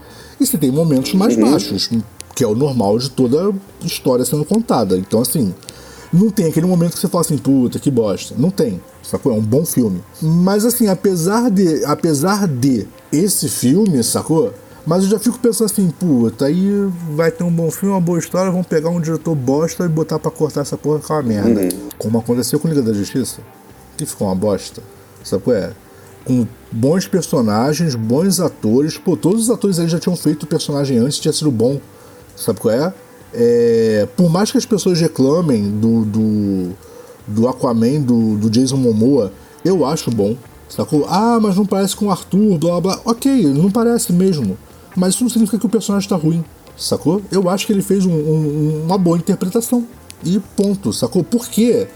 e você tem momentos mais uhum. baixos, que é o normal de toda história sendo contada. Então, assim, não tem aquele momento que você fala assim, puta, que bosta. Não tem, sacou? É um bom filme. Mas, assim, apesar de, apesar de esse filme, sacou? Mas eu já fico pensando assim, puta, aí vai ter um bom filme, uma boa história, vão pegar um diretor bosta e botar pra cortar essa porra com uma merda. Uhum. Como aconteceu com Liga da Justiça, que ficou uma bosta. Sabe qual é? Com bons personagens, bons atores. Pô, todos os atores aí já tinham feito o personagem antes, tinha sido bom. Sabe qual é? é por mais que as pessoas reclamem do, do, do Aquaman, do, do Jason Momoa, eu acho bom. Sacou? Ah, mas não parece com o Arthur, blá blá. Ok, não parece mesmo mas isso não significa que o personagem está ruim, sacou? Eu acho que ele fez um, um, uma boa interpretação. E ponto, sacou? Por quê?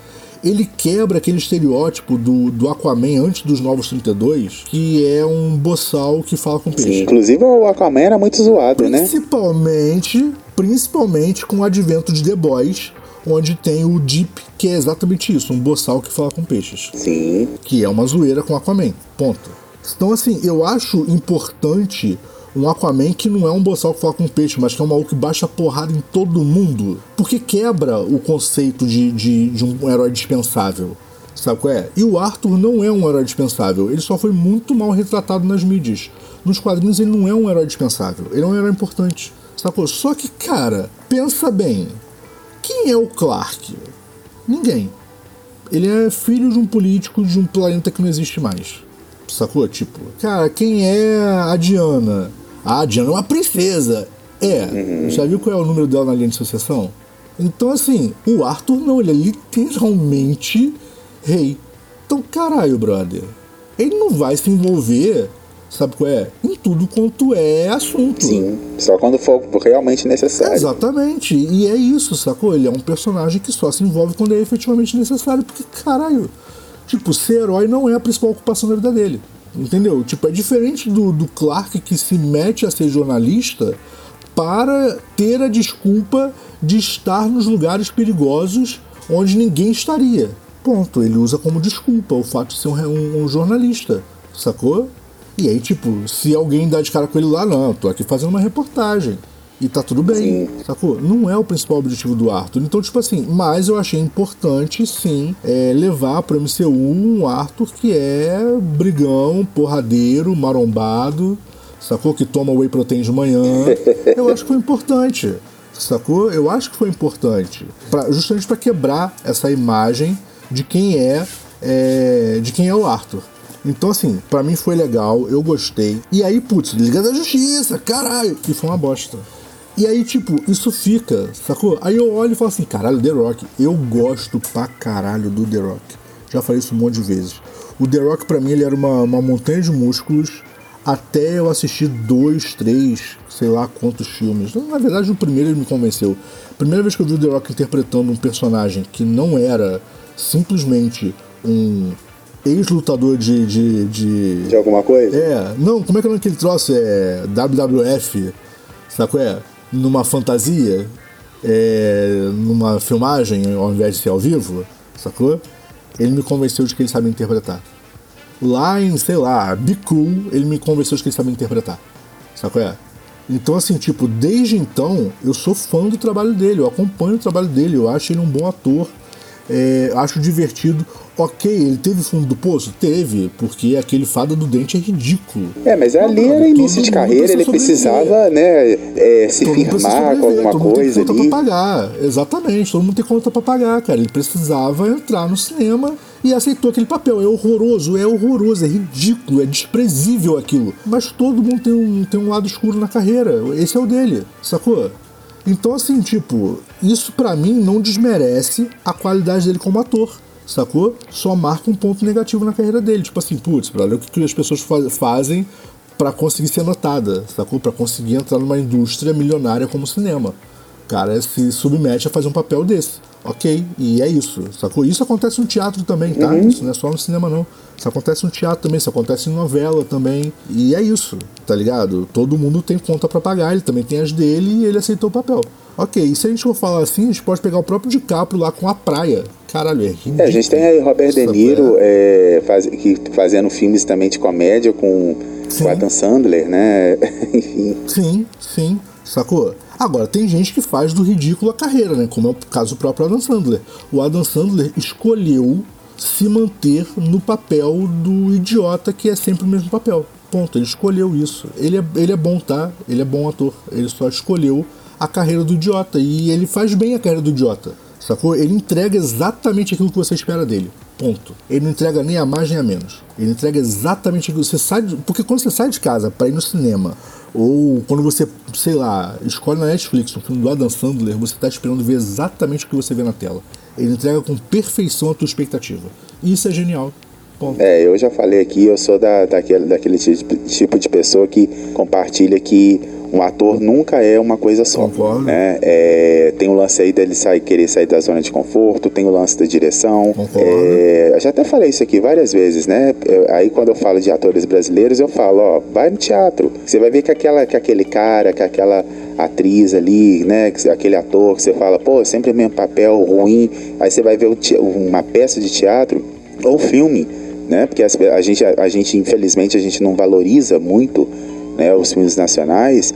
ele quebra aquele estereótipo do, do Aquaman antes dos Novos 32, que é um boçal que fala com peixe. Sim, inclusive o Aquaman era muito zoado, principalmente, né? Principalmente com o advento de The Boys, onde tem o Deep, que é exatamente isso, um boçal que fala com peixes. Sim. Que é uma zoeira com Aquaman. Ponto. Então, assim, eu acho importante um Aquaman que não é um boçal que fala com peixe, mas que é um maluco que baixa porrada em todo mundo. Porque quebra o conceito de, de, de um herói dispensável. Sabe qual é? E o Arthur não é um herói dispensável. Ele só foi muito mal retratado nas mídias. Nos quadrinhos ele não é um herói dispensável. Ele é um herói importante. Sacou? Só que, cara, pensa bem. Quem é o Clark? Ninguém. Ele é filho de um político de um planeta que não existe mais. Sacou? Tipo, cara, quem é a Diana? Ah, Diana é uma princesa. É. Uhum. Já viu qual é o número dela na linha de sucessão? Então, assim, o Arthur não, ele é literalmente rei. Então, caralho, brother. Ele não vai se envolver, sabe qual é? Em tudo quanto é assunto. Sim, só quando for realmente necessário. Exatamente. E é isso, sacou? Ele é um personagem que só se envolve quando é efetivamente necessário. Porque, caralho, tipo, ser herói não é a principal ocupação da vida dele. Entendeu? Tipo, é diferente do, do Clark que se mete a ser jornalista para ter a desculpa de estar nos lugares perigosos onde ninguém estaria. Ponto. Ele usa como desculpa o fato de ser um, um, um jornalista, sacou? E aí, tipo, se alguém dá de cara com ele lá, não, tô aqui fazendo uma reportagem. E tá tudo bem, sim. sacou? Não é o principal objetivo do Arthur. Então, tipo assim, mas eu achei importante, sim, é, levar pro MCU um Arthur que é brigão, porradeiro, marombado, sacou? Que toma whey protein de manhã. Eu acho que foi importante, sacou? Eu acho que foi importante. Pra, justamente para quebrar essa imagem de quem é, é de quem é o Arthur. Então, assim, para mim foi legal, eu gostei. E aí, putz, Liga da Justiça, caralho, que foi uma bosta. E aí, tipo, isso fica, sacou? Aí eu olho e falo assim, caralho, The Rock, eu gosto pra caralho do The Rock. Já falei isso um monte de vezes. O The Rock, pra mim, ele era uma, uma montanha de músculos até eu assistir dois, três, sei lá quantos filmes. Na verdade, o primeiro ele me convenceu. Primeira vez que eu vi o The Rock interpretando um personagem que não era simplesmente um ex-lutador de, de, de. De alguma coisa? É, não, como é que é o nome daquele troço? É WWF, qual é? Numa fantasia, é, numa filmagem, ao invés de ser ao vivo, sacou? Ele me convenceu de que ele sabe interpretar. Lá em, sei lá, Be Cool, ele me convenceu de que ele sabe interpretar. Qual é? Então, assim, tipo, desde então, eu sou fã do trabalho dele, eu acompanho o trabalho dele, eu acho ele um bom ator, é, acho divertido. Ok, ele teve fundo do poço? Teve, porque aquele fada do dente é ridículo. É, mas ali era início de carreira, ele precisava, né, é, se Todo mundo firmar com alguma todo mundo coisa tem conta ali. pra pagar. Exatamente, todo mundo tem conta pra pagar, cara. Ele precisava entrar no cinema e aceitou aquele papel. É horroroso, é horroroso, é ridículo, é desprezível aquilo. Mas todo mundo tem um, tem um lado escuro na carreira. Esse é o dele, sacou? Então, assim, tipo, isso pra mim não desmerece a qualidade dele como ator. Sacou? Só marca um ponto negativo na carreira dele. Tipo assim, putz, brother, o que, as pessoas fa- fazem pra conseguir ser notada, sacou? Pra conseguir entrar numa indústria milionária como o cinema. O cara se submete a fazer um papel desse. Ok, e é isso, sacou? Isso acontece no teatro também, tá? Isso não é só no cinema, não. Isso acontece no teatro também, isso acontece em novela também. E é isso, tá ligado? Todo mundo tem conta pra pagar, ele também tem as dele e ele aceitou o papel. Ok, e se a gente for falar assim, a gente pode pegar o próprio DiCaprio lá com a praia. Caralho, é ridículo. É, a gente tem aí Robert De? Niro é, faz- que, fazendo filmes também de comédia com Sim. o Adam Sandler, né? Enfim. Sim, sim, sacou? Agora, tem gente que faz do ridículo a carreira, né? Como é o caso do próprio Adam Sandler. O Adam Sandler escolheu se manter no papel do idiota que é sempre o mesmo papel. Ponto. Ele escolheu isso. Ele é, ele é bom, tá? Ele é bom ator. Ele só escolheu a carreira do idiota. E ele faz bem a carreira do idiota. Sacou? Ele entrega exatamente aquilo que você espera dele. Ponto. Ele não entrega nem a mais nem a menos. Ele entrega exatamente aquilo. Você sai. de- Porque quando você sai de casa para ir no cinema, ou quando você, sei lá, escolhe na Netflix um filme do Adam Sandler, você tá esperando ver exatamente o que você vê na tela. Ele entrega com perfeição a tua expectativa. Isso é genial. Ponto. É, eu já falei aqui, eu sou da, daquele, daquele tipo de pessoa que compartilha que um ator nunca é uma coisa só. Concordo. Né? É, tem o lance aí dele sair, querer sair da zona de conforto, tem o lance da direção. Concordo. É, eu já até falei isso aqui várias vezes, né? Eu- aí quando eu falo de atores brasileiros, eu falo, ó, vai no teatro. Você vai ver que, aquela, que aquele cara, que aquela atriz ali, né? que Aquele ator que você fala, pô, sempre o mesmo papel ruim. Aí você vai ver uma peça de teatro ou filme, né? Porque as- a, gente, a, gente, infelizmente, a gente não valoriza muito né, os filmes nacionais,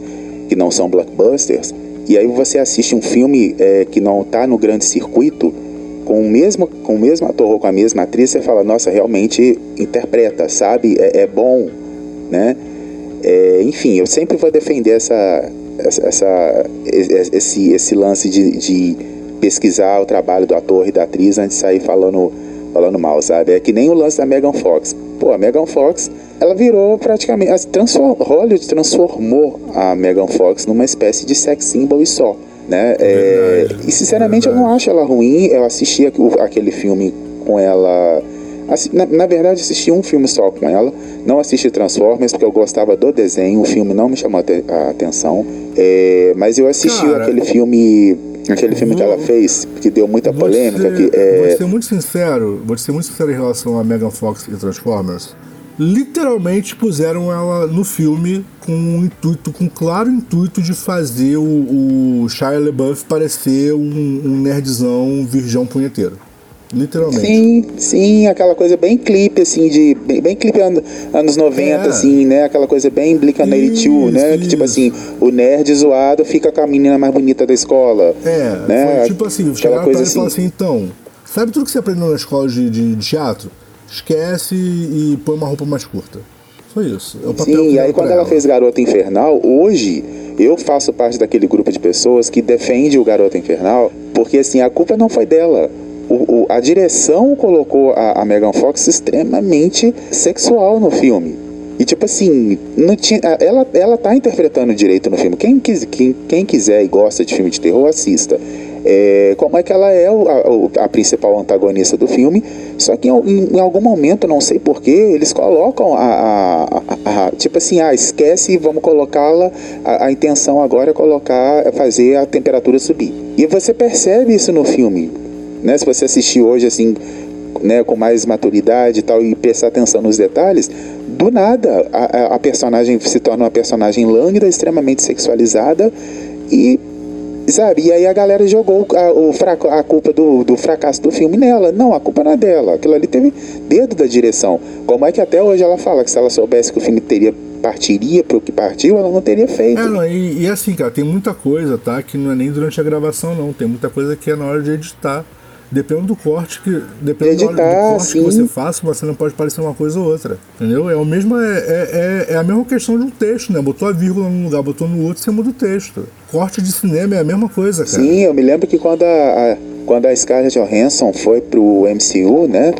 que não são blockbusters. E aí você assiste um filme é, que não está no grande circuito, com o mesmo com o mesmo ator ou com a mesma atriz, você fala, nossa, realmente interpreta, sabe? É, é bom, né? É, enfim, eu sempre vou defender essa, essa, essa- esse, esse lance de, de pesquisar o trabalho do ator e da atriz antes de sair falando, falando mal, sabe? É que nem o lance da Megan Fox. Pô, a Megan Fox, ela virou praticamente. Transform, Hollywood transformou a Megan Fox numa espécie de sex symbol e só. Né? É, Verdade, e sinceramente eu não acho ela ruim. Eu assisti aqu- aquele filme com ela. Na, na verdade, assisti um filme só com ela. Não assisti Transformers porque eu gostava do desenho. O filme não me chamou a atenção. É, mas eu assisti Cara, aquele filme. Aquele filme que vou- ela fez, que deu muita polêmica. ser- que, é, Vou ser muito sincero, vou ser muito sincero em relação a Megan Fox e Transformers. Literalmente puseram ela no filme com um intuito, com um claro intuito de fazer o, o Shia LaBeouf parecer um, um nerdzão virgão punheteiro. Literalmente. Sim, sim, aquela coisa bem clipe, assim, de. Bem, bem clipe an- anos 90, É. assim, né? Aquela coisa bem Blink-182, né? Isso, Que tipo assim, o nerd zoado fica com a menina mais bonita da escola. É, né? foi tipo assim, Aquela coisa ela e falaram assim, então, sabe tudo que você aprendeu na escola de, de- de teatro? Esquece e põe uma roupa mais curta. Foi isso. É o papel que Sim, e aí quando pra ela fez Garota Infernal, hoje eu faço parte daquele grupo de pessoas que defende o Garota Infernal, porque assim, a culpa não foi dela. O, o- a direção colocou a, a Megan Fox extremamente sexual no filme. E tipo assim, não tinha, ela, ela tá interpretando direito no filme. Quem, quem, quem quiser e gosta de filme de terror, assista. É, como é que ela é a, a, principal antagonista do filme. Só que em, em algum momento, não sei porquê, eles colocam a, a, a, Tipo assim, ah, esquece e vamos colocá-la. A, intenção agora é colocar, é fazer a temperatura subir. E você percebe isso no filme. Né? Se você assistir hoje assim, né, com mais maturidade e tal, e prestar atenção nos detalhes, do nada a, a personagem se torna uma personagem lânguida, extremamente sexualizada e sabe? E aí a galera jogou a, o fraco, a culpa do, do fracasso do filme nela. Não, a culpa não é dela. Aquilo ali teve dedo da direção. Como é que até hoje ela fala que se ela soubesse que o filme teria partiria para o que partiu, ela não teria feito. É, não, e, e assim, cara, tem muita coisa, tá? Que não é nem durante a gravação, não. Tem muita coisa que é na hora de editar. Depende do corte que. Depende Editar, do corte sim. que você faça, uma cena pode parecer uma coisa ou outra. Entendeu? É, o mesmo, é, é, é, é a mesma questão de um texto, né? Botou a vírgula num lugar, botou no outro, você muda o texto. Corte de cinema é a mesma coisa, cara. Sim, eu me lembro que quando a, a quando a Scarlett Johansson foi pro MCU, né?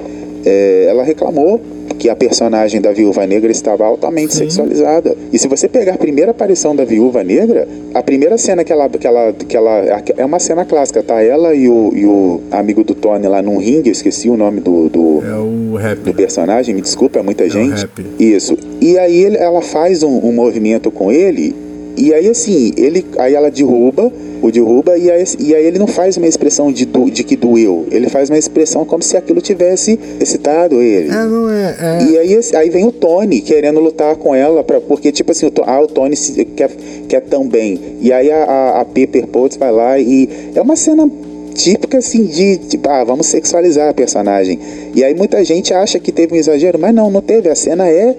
É, ela reclamou que a personagem da Viúva Negra estava altamente Sim. sexualizada. E se você pegar a primeira aparição da Viúva Negra, a primeira cena que ela, que ela, que ela é uma cena clássica, tá? Ela e o, e o amigo do Tony lá num ringue, eu esqueci o nome do, do, é o rap. do personagem, me desculpa, é muita é gente. Isso. E aí ela faz um, um movimento com ele, e aí assim, ele, aí ela derruba o derruba e aí, e aí ele não faz uma expressão de, do, de que doeu, ele faz uma expressão como se aquilo tivesse excitado ele. É, não é, é. E aí, aí vem o Tony querendo lutar com ela, pra, porque tipo assim, o, ah, o Tony quer, quer tão bem. E aí a, a, a Pepper Potts vai lá e é uma cena típica assim de, tipo, ah, vamos sexualizar a personagem. E aí muita gente acha que teve um exagero, mas não, não teve. A cena é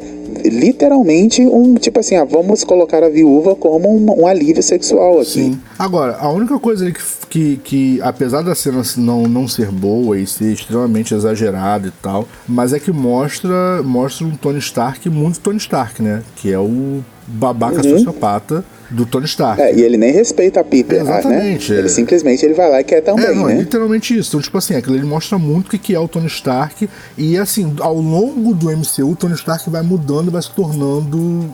literalmente um tipo assim, ah, vamos colocar a viúva como um, um alívio sexual aqui. Sim. Agora, a única coisa que, que, que, apesar da cena não, não ser boa e ser extremamente exagerada e tal, mas é que mostra, mostra um Tony Stark muito Tony Stark, né? Que é o babaca uhum. sociopata do Tony Stark. É, e ele nem respeita a Peter, Exatamente. Né? Ele simplesmente ele vai lá e quer também, é, não, é né? É literalmente isso. Então, tipo assim, aquilo ele mostra muito o que é o Tony Stark e assim, ao longo do MCU, o Tony Stark vai mudando e vai se tornando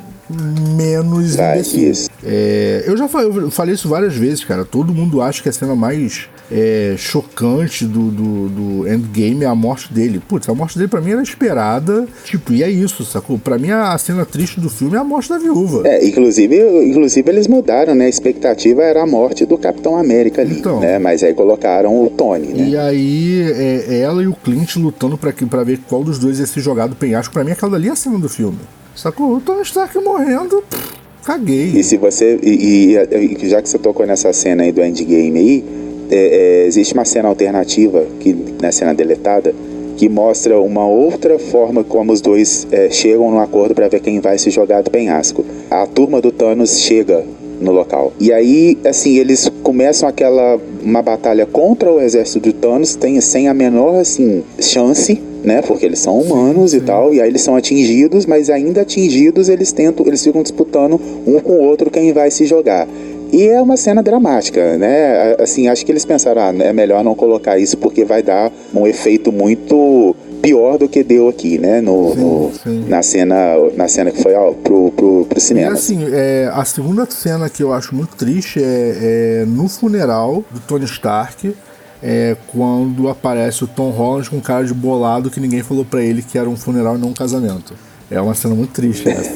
menos vai, imbecil. É, eu já falei, eu falei isso várias vezes, cara. Todo mundo acha que a cena mais é, chocante do, do, do, Endgame é a morte dele. Putz, a morte dele pra mim era esperada. Tipo, e é isso, sacou? Pra mim a cena triste do filme é a morte da viúva. É, inclusive, inclusive eles mudaram, né? A expectativa era a morte do Capitão América ali, então, né? Mas aí colocaram o Tony, né? E aí é, ela e o Clint lutando pra, pra ver qual dos dois ia ser jogado do penhasco. Pra mim aquela ali é a cena do filme. Sacou? O Tony Stark morrendo. Pff, caguei. E se você. E, e, já que você tocou nessa cena aí do endgame aí, é, é, existe uma cena alternativa, que, na cena deletada, que mostra uma outra forma como os dois é, chegam no acordo para ver quem vai se jogar do penhasco. A turma do Thanos chega no local. E aí, assim, eles começam aquela uma batalha contra o exército do Thanos, tem, sem a menor assim chance né? Porque eles são humanos sim, sim. e tal, e aí eles são atingidos, mas ainda atingidos eles tentam, eles ficam disputando um com o outro quem vai se jogar. E é uma cena dramática, né? Assim, acho que eles pensaram, ah, é melhor não colocar isso porque vai dar um efeito muito pior do que deu aqui, né? No, sim, no sim. na cena na cena que foi ó, pro, pro, pro cinema. E assim, é, a segunda cena que eu acho muito triste é, é no funeral do Tony Stark é quando aparece o Tom Holland com cara de bolado que ninguém falou para ele que era um funeral e não um casamento. É uma cena muito triste essa.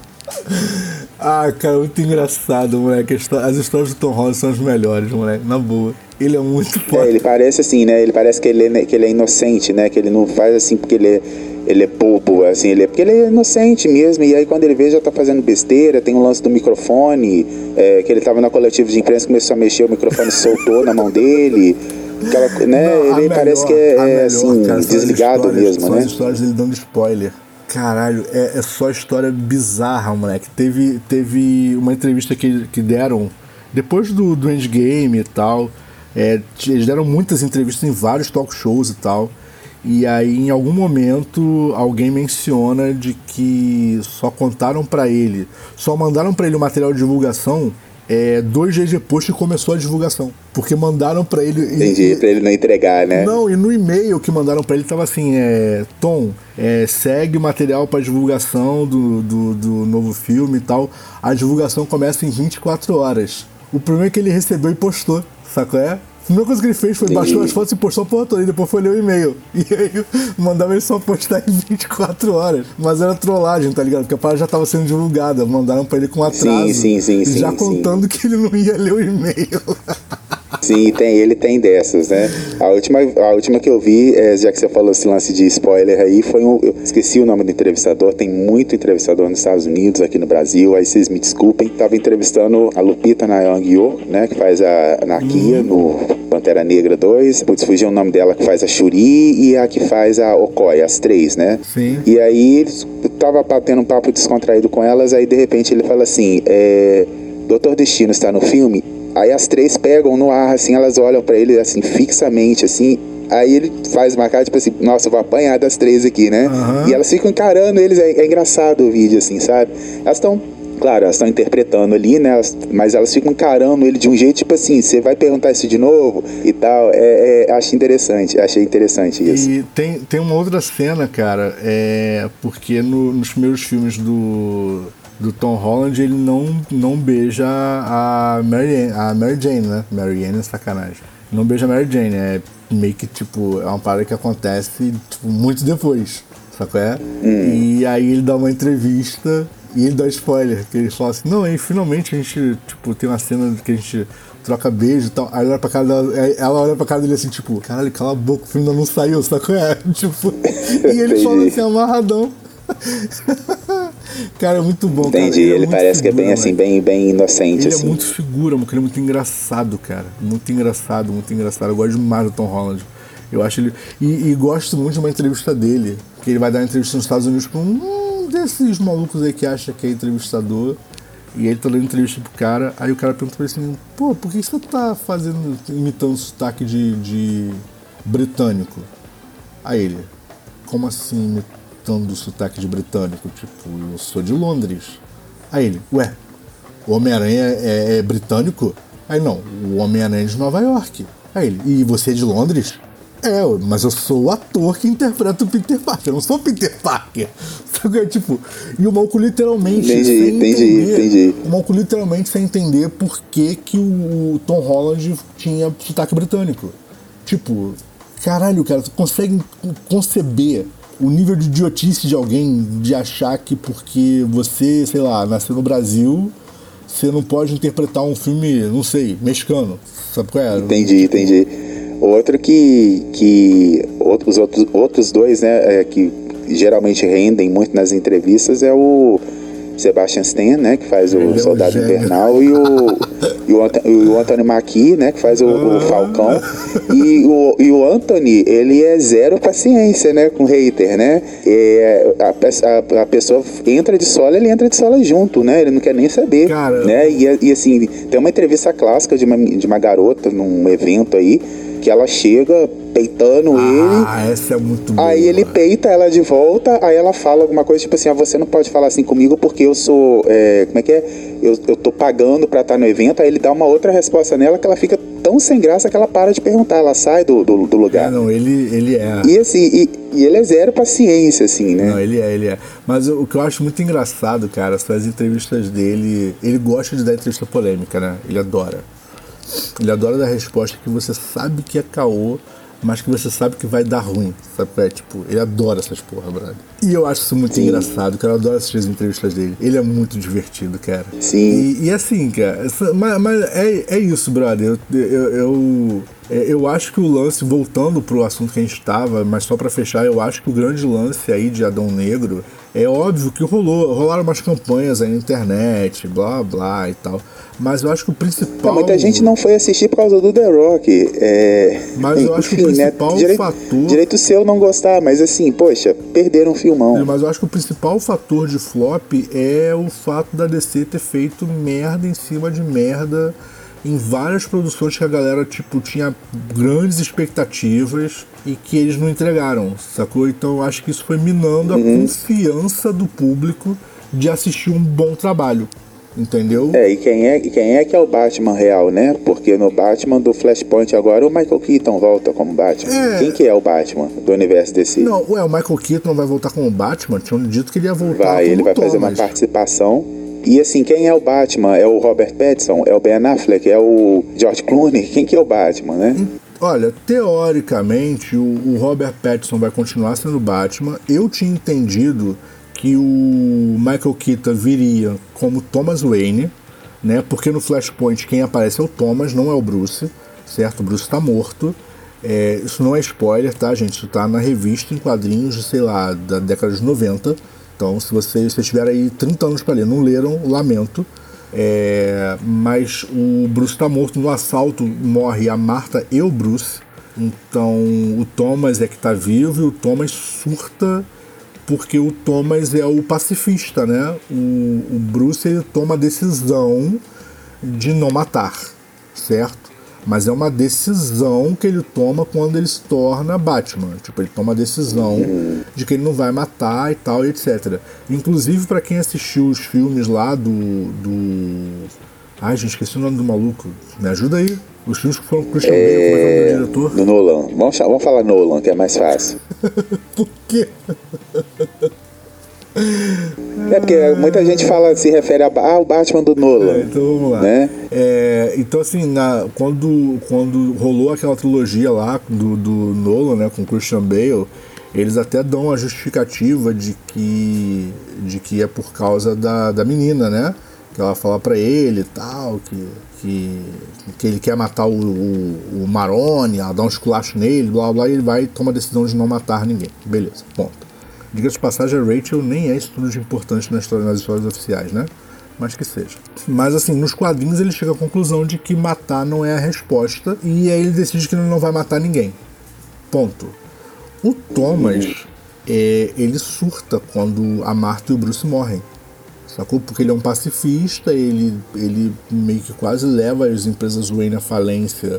ah, cara, muito engraçado, moleque. As histórias do Tom Holland são as melhores, moleque, na boa. Ele é muito forte. É, ele parece assim, né? Ele parece que ele, é, que ele é inocente, né? Que ele não faz assim porque ele é ele é bobo, assim, ele é, porque ele é inocente mesmo, e aí quando ele vê já tá fazendo besteira, tem um lance do microfone, é, que ele tava na coletiva de imprensa, começou a mexer, o microfone soltou na mão dele, aquela, né, não, ele melhor, parece que é, é melhor, assim, cara, desligado mesmo, né? As histórias dele dando spoiler. Caralho, é, é só história bizarra, moleque. Teve, teve uma entrevista que, que deram depois do, do Endgame e tal. É, eles deram muitas entrevistas em vários talk shows e tal. E aí, em algum momento, alguém menciona de que só contaram para ele, só mandaram para ele o material de divulgação é, dois dias depois que começou a divulgação. Porque mandaram para ele. Entendi, e, pra ele não entregar, né? Não, e no e-mail que mandaram para ele tava assim: é, Tom, é, segue o material para divulgação do, do, do novo filme e tal. A divulgação começa em 24 horas. O problema é que ele recebeu e postou, sacou? É? A primeira coisa que ele fez foi baixou as fotos e postou a porra toda. E depois foi ler o e-mail. E aí mandava ele só postar em 24 horas. Mas era trollagem, tá ligado? Porque a parada já tava sendo divulgada. Mandaram pra ele com atraso. Sim, sim, sim. Já sim, contando sim. que ele não ia ler o e-mail. Sim, tem, ele tem dessas, né? A última, a última que eu vi, é, já que você falou esse lance de spoiler aí, foi um. Eu esqueci o nome do entrevistador, tem muito entrevistador nos Estados Unidos, aqui no Brasil, aí vocês me desculpem. Tava entrevistando a Lupita Nyong'o, né? Que faz a Nakia no Pantera Negra 2. Putz, fugiu o nome dela que faz a Shuri e a que faz a Okoi, as três, né? Sim. E aí tava batendo um papo descontraído com elas, aí de repente ele fala assim: é, Doutor Destino está no filme? Aí as três pegam no ar, assim, elas olham para ele, assim, fixamente, assim. Aí ele faz uma cara, tipo assim, nossa, eu vou apanhar das três aqui, né? Uhum. E elas ficam encarando eles, é, é engraçado o vídeo, assim, sabe? Elas estão Claro, elas estão interpretando ali, né? Mas elas ficam encarando ele de um jeito tipo assim, você vai perguntar isso de novo e tal. É, é, acho interessante, achei interessante isso. E tem, tem uma outra cena, cara, é porque no, nos primeiros filmes do, do Tom Holland ele não, não beija a Mary, a Mary Jane, né? Mary Jane é sacanagem. Não beija a Mary Jane, é meio que tipo, é uma parada que acontece tipo, muito depois, sacou? É? Hum. E aí ele dá uma entrevista e ele dá spoiler, que ele fala assim, não, aí finalmente a gente, tipo, tem uma cena que a gente troca beijo e tal. Aí ela olha pra cara dela, ela olha pra cara dele assim, tipo, caralho, cala a boca, o filme ainda não saiu, sacou? É, tipo, e ele fala assim, amarradão. cara, é muito bom. Entendi, cara. ele, é muito parece que é bem figura, assim, bem, bem inocente, Ele assim. é muito figura, ele é muito engraçado, cara. Muito engraçado, muito engraçado. Eu gosto demais do Tom Holland. Eu acho ele. E, e gosto muito de uma entrevista dele. Que ele vai dar uma entrevista nos Estados Unidos com um desses malucos aí que acha que é entrevistador. E aí ele tá dando entrevista pro cara. Aí o cara pergunta pra ele assim: pô, por que você tá fazendo. imitando sotaque de, de britânico? Aí ele: como assim imitando o sotaque de britânico? Tipo, eu sou de Londres. Aí ele: ué, o Homem-Aranha é, é britânico? Aí não, o Homem-Aranha é de Nova York. Aí ele, e você é de Londres? É, mas eu sou o ator que interpreta o Peter Parker, eu não sou o Peter Parker. Sabe, tipo, e o Malco literalmente Entendi, sem entendi, entender, entendi. o Malco literalmente sem entender por que, que o Tom Holland tinha sotaque britânico. Tipo, caralho, cara, tu consegue conceber o nível de idiotice de alguém de achar que porque você, sei lá, nasceu no Brasil, você não pode interpretar um filme, não sei, mexicano. Sabe qual é? Entendi, entendi. Outro que, que outros, outros, outros dois, né, é, que geralmente rendem muito nas entrevistas é o Sebastian Stan, né, que faz o é um Soldado gênio. Invernal, e o, e o, o Anthony Mackie, né, que faz o, o Falcão. E o, e o Anthony, ele é zero paciência, né, com hater, né? É, a, a, a pessoa entra de sola, ele entra de sola junto, né? Ele não quer nem saber, Cara, né? E, e assim, tem uma entrevista clássica de uma, de uma garota num evento aí, que ela chega peitando ele. Ah, essa é muito boa. Aí ele peita ela de volta, aí ela fala alguma coisa tipo assim: ah, você não pode falar assim comigo porque eu sou. é, como é que é? Eu, eu tô pagando pra estar no evento. Aí ele dá uma outra resposta nela que ela fica tão sem graça que ela para de perguntar, ela sai do, do, do É, lugar. não, ele, ele é. E assim, e, e ele é zero paciência, assim, né? Não, ele é, ele é. Mas o, o que eu acho muito engraçado, cara, são as entrevistas dele. Ele gosta de dar entrevista polêmica, né? Ele adora. Ele adora dar resposta que você sabe que é caô, mas que você sabe que vai dar ruim. Sabe? É, tipo, ele adora essas porra, brother. E eu acho isso muito engraçado, cara. Eu adoro assistir as entrevistas dele. Ele é muito divertido, cara. Sim. E, e assim, cara, essa- mas, mas é, é isso, brother. Eu, eu, eu, é, eu acho que o lance, voltando pro assunto que a gente estava, mas só pra fechar, eu acho que o grande lance aí de Adão Negro é óbvio que rolou, rolaram umas campanhas aí na internet, blá blá e tal. Mas eu acho que o principal. Não, muita gente não foi assistir por causa do The Rock. É... Mas eu acho que o né? principal direito, fator- Direito seu não gostar, mas assim, poxa, perderam um filmão. Mas eu acho que o principal fator de flop é o fato da DC ter feito merda em cima de merda em várias produções que a galera tipo tinha grandes expectativas e que eles não entregaram, sacou? Então eu acho que isso foi minando a confiança do público de assistir um bom trabalho. Entendeu? É, e quem é, quem é que é o Batman real, né? Porque no Batman do Flashpoint agora o Michael Keaton volta como Batman. É... Quem que é o Batman do universo desse? Não, ué, o Michael Keaton vai voltar como Batman? Tinham dito que ele ia voltar Vai, ele vai Thomas. fazer uma participação. E assim, quem é o Batman? É o Robert Pattinson? É o Ben Affleck? É o George Clooney? Quem que é o Batman, né? Olha, teoricamente o, o Robert Pattinson vai continuar sendo Batman. Eu tinha entendido que o Michael Keaton viria como Thomas Wayne, né? Porque no Flashpoint quem aparece é o Thomas, não é o Bruce, certo? O Bruce está morto. É, isso não é spoiler, tá, gente? Isso tá na revista em quadrinhos, sei lá, da década de 90. Então, se vocês se tiver aí 30 anos para ler, não leram, lamento. É, mas o Bruce está morto no assalto, morre a Marta e o Bruce. Então o Thomas é que está vivo e o Thomas surta porque o Thomas é o pacifista, né? O, o Bruce ele toma a decisão de não matar, certo? Mas é uma decisão que ele toma quando ele se torna Batman. Tipo, ele toma a decisão de que ele não vai matar e tal, etc. Inclusive, para quem assistiu os filmes lá do, do. Ai, gente, esqueci o nome do maluco. Me ajuda aí. Os filmes que foram com o Christian Bale, como é que é o nome do É, diretor? Do Nolan. Vamos, vamos falar Nolan, que é mais fácil. Por quê? É porque muita gente fala, se refere a ah, o Batman do Nolan. É, então vamos lá. Né? É, então, assim, na, quando, quando rolou aquela trilogia lá do, do Nolan, né, com Christian Bale, eles até dão a justificativa de que, de que é por causa da, da menina, né? Que ela fala pra ele e tal, que, que, que ele quer matar o, o, o Maroni, ela dá um esculacho nele, blá blá, e ele vai e toma a decisão de não matar ninguém. Beleza, ponto. Diga-se de passagem, a Rachel nem é estudo de importante na história, nas histórias oficiais, né? Mas que seja. Mas assim, nos quadrinhos ele chega à conclusão de que matar não é a resposta e aí ele decide que ele não vai matar ninguém. Ponto. O Thomas, é, ele surta quando a Marta e o Bruce morrem. Sacou? Porque ele é um pacifista, ele, ele meio que quase leva as empresas Wayne à falência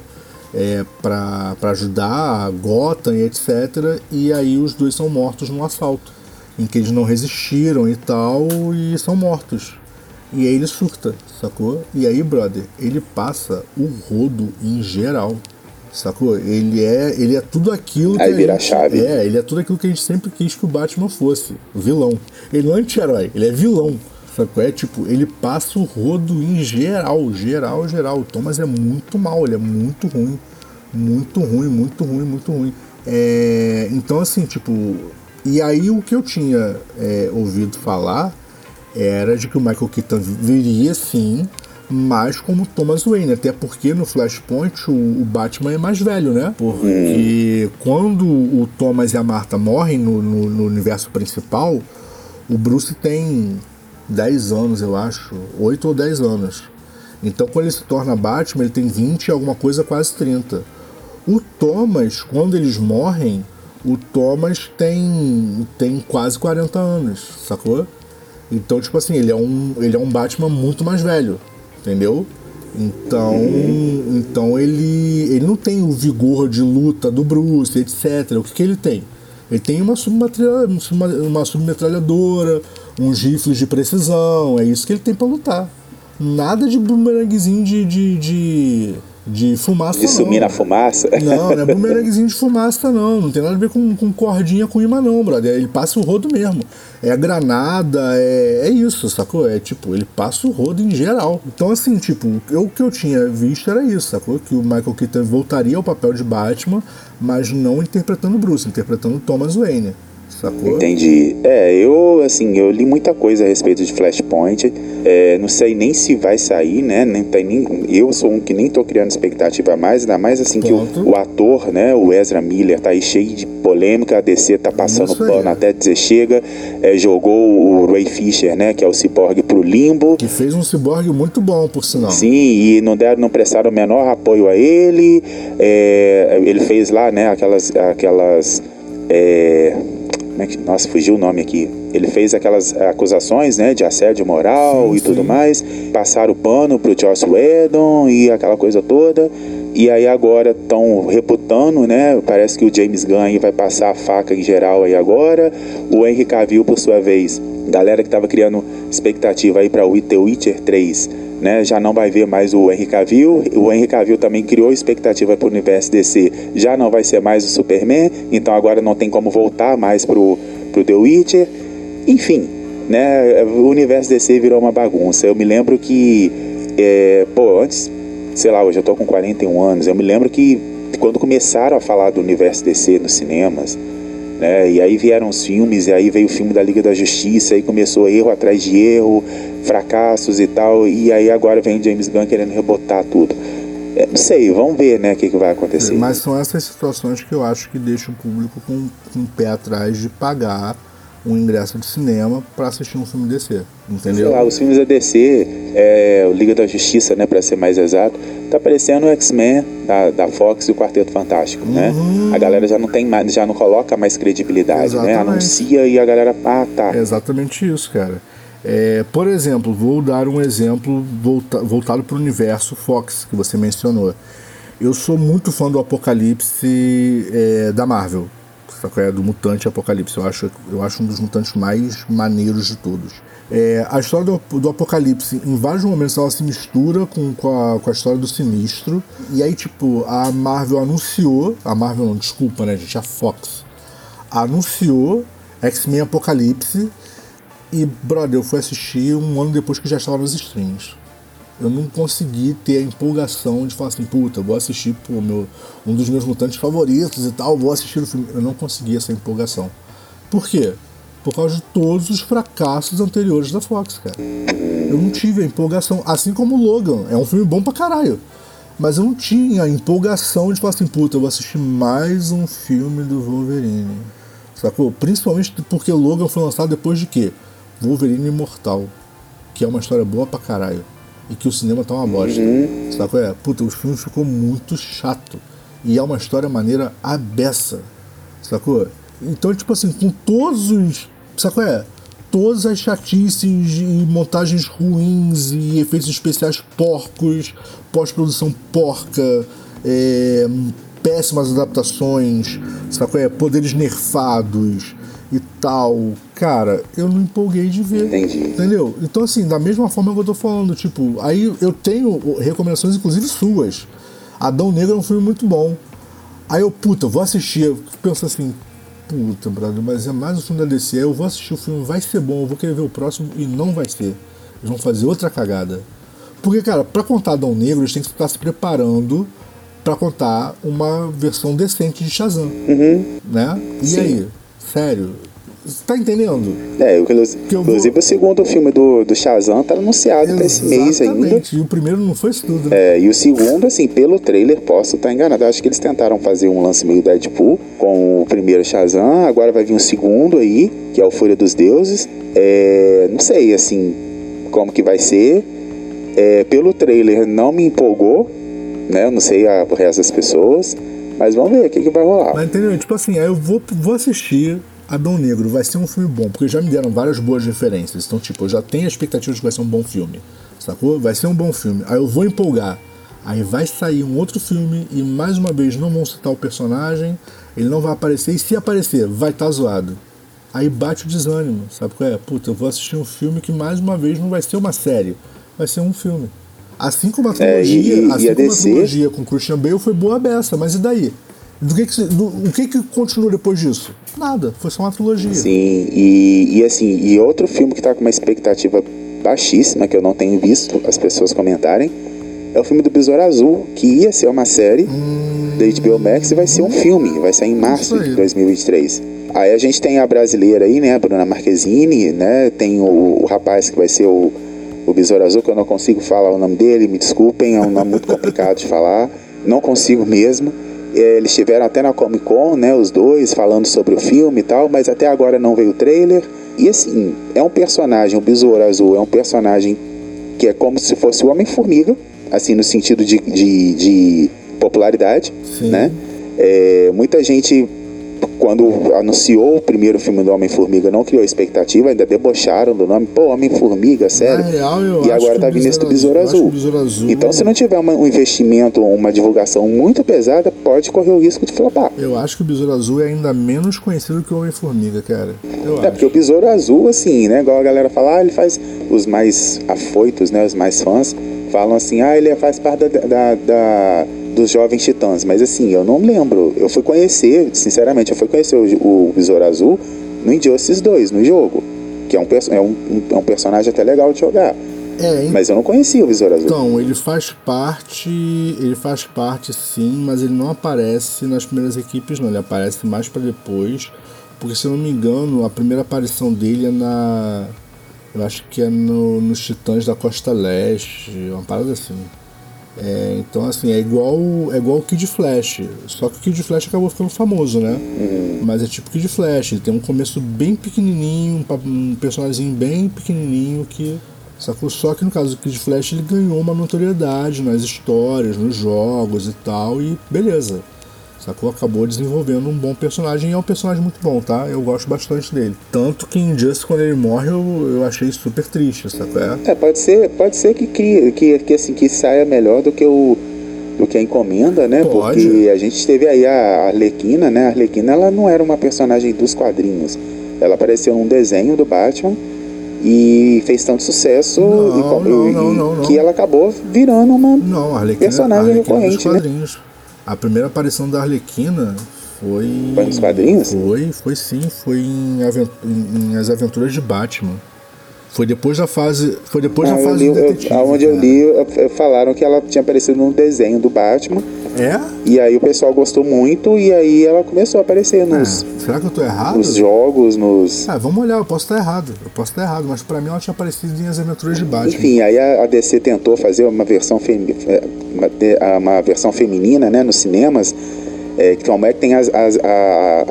é, para ajudar a Gotham e etc. E aí os dois são mortos num assalto, em que eles não resistiram e tal, e são mortos. E aí ele surta, sacou? E aí, brother, ele passa o rodo em geral. Sacou? Ele é, ele é tudo aquilo que Aí a vira a gente, chave. É, ele é tudo aquilo que a gente sempre quis que o Batman fosse, vilão. Ele não é anti-herói, ele é vilão. Sacou? É tipo, ele passa o rodo em geral, geral, geral. O Thomas é muito mal, ele é muito ruim. Muito ruim, muito ruim, muito ruim. É, então, assim, tipo. E aí o que eu tinha é, ouvido falar era de que o Michael Keaton viria sim, mas como Thomas Wayne, até porque no Flashpoint o, o Batman é mais velho, né? Porque quando o Thomas e a Marta morrem no, no- no universo principal, o Bruce tem 10 anos, eu acho, 8 ou 10 anos. Então quando ele se torna Batman, ele tem 20 e alguma coisa, quase 30. O Thomas, quando eles morrem, o Thomas tem, tem quase 40 anos, sacou? Então, tipo assim, ele é um, ele é um Batman muito mais velho, entendeu? Então, então ele, ele não tem o vigor de luta do Bruce, etc. O que, que ele tem? Ele tem uma, uma submetralhadora, uns rifles de precisão, é isso que ele tem pra lutar. Nada de bumeranguezinho de, de, de, de fumaça, De sumir não. na fumaça. Não, não é bumeranguezinho de fumaça, não. Não tem nada a ver com, com cordinha com imã, não, brother. Ele passa o rodo mesmo. É a granada, é, é isso, sacou? É tipo, ele passa o rodo em geral. Então, assim, tipo, eu, o que eu tinha visto era isso, sacou? Que o Michael Keaton voltaria ao papel de Batman, mas não interpretando Bruce, interpretando Thomas Wayne, sacou? Entendi. É, eu, assim, eu li muita coisa a respeito de Flashpoint. É, não sei nem se vai sair, né? Nem, tem nem, eu sou um que nem tô criando expectativa a mais, ainda mais assim que Ponto. o, o ator, né? O Ezra Miller tá aí cheio de polêmica, a DC tá passando Isso pano até dizer chega. É, jogou o Ray Fisher, né? Que é o Cyborg pro limbo. Que fez um ciborgue muito bom, por sinal. Sim, e não deram, não prestaram o menor apoio a ele. É, ele fez lá, né, aquelas. aquelas é, é que, nossa, fugiu o nome aqui. ele fez aquelas acusações, né, de assédio moral Sim, e tudo sim. mais, passaram o pano pro Joss Whedon e aquela coisa toda. E aí agora estão reputando, né? Parece que o James Gunn vai passar a faca em geral aí agora. O Henry Cavill, por sua vez, galera que estava criando expectativa aí para o The Witcher 3, né? Já não vai ver mais o Henry Cavill. O Henry Cavill também criou expectativa para o universo DC, já não vai ser mais o Superman. Então agora não tem como voltar mais pro, pro The Witcher. Enfim, né? O universo DC virou uma bagunça. Eu me lembro que, é, pô, antes sei lá, hoje eu tô com 41 anos, eu me lembro que quando começaram a falar do universo DC nos cinemas, né, e aí vieram os filmes, e aí veio o filme da Liga da Justiça, e começou erro atrás de erro, fracassos e tal, e aí agora vem James Gunn querendo rebotar tudo. É, não sei, vamos ver, né, o que, que vai acontecer. Mas são essas situações que eu acho que deixam o público com, com o pé atrás de pagar um ingresso de cinema para assistir um filme DC, entendeu? Sei lá, os filmes da DC, é, o Liga da Justiça, né, para ser mais exato, tá parecendo o X-Men da, da Fox e o Quarteto Fantástico, né? A galera já não tem mais, já não coloca mais credibilidade, né? Exatamente. Anuncia e a galera, ah, tá. É exatamente isso, cara. É, por exemplo, vou dar um exemplo volta, voltado para o universo Fox que você mencionou. Eu sou muito fã do Apocalipse é, da Marvel? É, do Mutante Apocalipse. Eu acho, eu acho um dos mutantes mais maneiros de todos. É, a história do, do Apocalipse, em vários momentos, ela se mistura com, com, a, com a história do Sinistro. E aí, tipo, a Marvel anunciou. A Marvel não, desculpa, né, gente? A Fox anunciou X-Men Apocalipse. E, brother, eu fui assistir um ano depois que já estava nos streams. Eu não consegui ter a empolgação de falar assim, puta, vou assistir pô, meu, um dos meus mutantes favoritos e tal, vou assistir o filme. Eu não consegui essa empolgação. Por quê? Por causa de todos os fracassos anteriores da Fox, cara. Eu não tive a empolgação, assim como Logan. É um filme bom pra caralho. Mas eu não tinha a empolgação de falar assim, puta, eu vou assistir mais um filme do Wolverine. Sacou? Principalmente porque Logan foi lançado depois de quê? Wolverine Imortal. Que é uma história boa pra caralho. E que o cinema tá uma bosta. Sacou? É, puta, o filme ficou muito chato. E é uma história maneira a beça. Sacou? Então, tipo assim, com todos os. Sacou? É? Todas as chatices e montagens ruins e efeitos especiais porcos, pós-produção porca, é, péssimas adaptações, sacou? É, poderes nerfados e tal. Cara, eu não empolguei de ver. Entendi. Entendeu? Então, assim, da mesma forma que eu tô falando, tipo, aí eu tenho recomendações, inclusive suas. Adão Negro é um filme muito bom. Aí eu, puta, vou assistir. Eu penso assim, puta, brother, mas é mais um filme da DC. Eu vou assistir o filme, vai ser bom, eu vou querer ver o próximo e não vai ser. Eles vão fazer outra cagada. Porque, cara, pra contar Adão Negro, eles têm que estar se preparando pra contar uma versão decente de Shazam. Né? E Sim. aí? Sério? Tá entendendo? É, eu inclusive vou- o segundo filme do, do Shazam tá anunciado pra esse mês ainda. E o primeiro não foi isso tudo, né? É, e o segundo, assim, pelo trailer, posso estar enganado. Eu acho que eles tentaram fazer um lance meio Deadpool com o primeiro Shazam. Agora vai vir um segundo aí, que é o Fúria dos Deuses. É, não sei, assim, como que vai ser. É, pelo trailer não me empolgou, né? Eu não sei a, o resto das pessoas. Mas vamos ver o que, que vai rolar. Mas entendeu? Tipo assim, aí eu vou, vou assistir Adão Negro, vai ser um filme bom, porque já me deram várias boas referências. Então, tipo, eu já tenho a expectativa de que vai ser um bom filme. Sacou? Vai ser um bom filme. Aí eu vou empolgar. Aí vai sair um outro filme e mais uma vez não vão citar o personagem, ele não vai aparecer, e se aparecer, vai estar zoado. Aí bate o desânimo, sabe qual é? Puta, eu vou assistir um filme que mais uma vez não vai ser uma série, vai ser um filme. Assim como a É, e- trilogia, e- assim e a como a trilogia com Christian Bale foi boa beça, mas e daí? Do que que, do- o que que continua depois disso? Nada, foi só uma trilogia. Sim, e, e assim, e outro filme que tá com uma expectativa baixíssima, que eu não tenho visto as pessoas comentarem, é o filme do Besouro Azul, que ia ser uma série da HBO Max e vai ser um filme, vai sair em março de 2023. Aí a gente tem a brasileira aí, né, a Bruna Marquezine, né, tem o, o rapaz que vai ser o, o Besouro Azul, que eu não consigo falar o nome dele, me desculpem, é um nome muito complicado de falar, não consigo mesmo. Eles estiveram até na Comic Con, né, os dois, falando sobre o filme e tal, mas até agora não veio o trailer. E assim, é um personagem, o Besouro Azul é um personagem que é como se fosse o Homem-Formiga, assim, no sentido de, de, de popularidade, Sim. né? É, muita gente quando anunciou o primeiro filme do Homem-Formiga, não criou expectativa, ainda debocharam do nome, pô, Homem-Formiga, sério. real, eu e agora tá vindo esse do Besouro Azul- Azul- Então, se não tiver uma- um investimento, uma divulgação muito pesada, pode correr o risco de flopar. Eu acho que o Besouro Azul é ainda menos conhecido que o Homem-Formiga, cara. Eu É, acho. porque o Besouro Azul, assim, né? Igual a galera fala, ah, ele faz. Os mais afoitos, né? Os mais fãs, falam assim, ah, ele faz parte da, da- da- dos Jovens Titãs. Mas assim, eu não lembro. Eu fui conhecer, sinceramente, eu fui conhecer o, o Besouro Azul no Injustice 2, no jogo. Que é um, é, um, é um personagem até legal de jogar. É, en- Mas eu não conhecia o Besouro Azul. então, ele faz parte. Ele faz parte sim, mas ele não aparece nas primeiras equipes, não. Ele aparece mais pra depois. Porque se eu não me engano, a primeira aparição dele é na. Eu acho que é no, nos Titãs da Costa Leste, uma parada assim. É, então, assim, é igual, é igual o Kid Flash. Só que o Kid Flash acabou ficando famoso, né? Mas é tipo Kid Flash. Tem um começo bem pequenininho, um personagem bem pequenininho que. Sacou? Só que no caso do Kid Flash ele ganhou uma notoriedade nas histórias, nos jogos e tal, e beleza. Sacou? Acabou desenvolvendo um bom personagem e é um personagem muito bom, tá? Eu gosto bastante dele. Tanto que em Just quando ele morre eu, eu achei super triste, sacou? É? É, pode ser, pode ser que, crie, que, que, assim, que saia melhor do que o do que a encomenda, né? Pode. Porque a gente teve aí a Arlequina, né? A Arlequina ela não era uma personagem dos quadrinhos. Ela apareceu num desenho do Batman e fez tanto sucesso Não, e não, e- não, que ela acabou virando uma Não, a Arlequina, Personagem Arlequina recorrente, dos né? A primeira aparição da Arlequina foi. Foi nos quadrinhos? Foi, foi sim, foi em, aven- em- em As Aventuras de Batman. Foi depois da fase. Foi depois Ah, da eu fase li, do eu, detetive. aonde eu cara. li, eu- eu- falaram que ela tinha aparecido num desenho do Batman. É? E aí o pessoal gostou muito e aí ela começou a aparecer nos, É. Será que eu tô errado? nos jogos, nos. Ah, vamos olhar, eu posso estar errado. Eu posso estar errado, mas pra mim ela tinha aparecido em As Aventuras de Batman. Enfim, aí a, DC tentou fazer uma versão, femi- é, uma, versão feminina né, nos cinemas, é, que como é que tem as, as- a-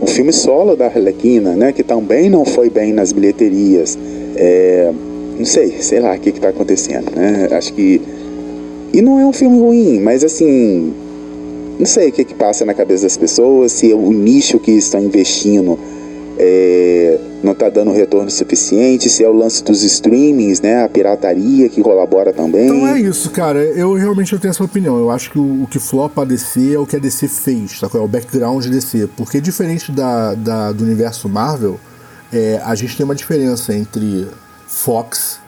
o filme solo da Arlequina, né, que também não foi bem nas bilheterias. É, não sei, sei lá o que está acontecendo. Né? Acho que. E não é um filme ruim, mas assim. Não sei o que, que passa na cabeça das pessoas, se o nicho que estão investindo é, não está dando retorno suficiente, se é o lance dos streamings, né, a pirataria que colabora também. Então é isso, cara. Eu realmente eu tenho essa opinião. Eu acho que o, o que flopa a DC é o que a DC fez? É o background de DC. Porque diferente da, da- do universo Marvel, é, a gente tem uma diferença entre Fox,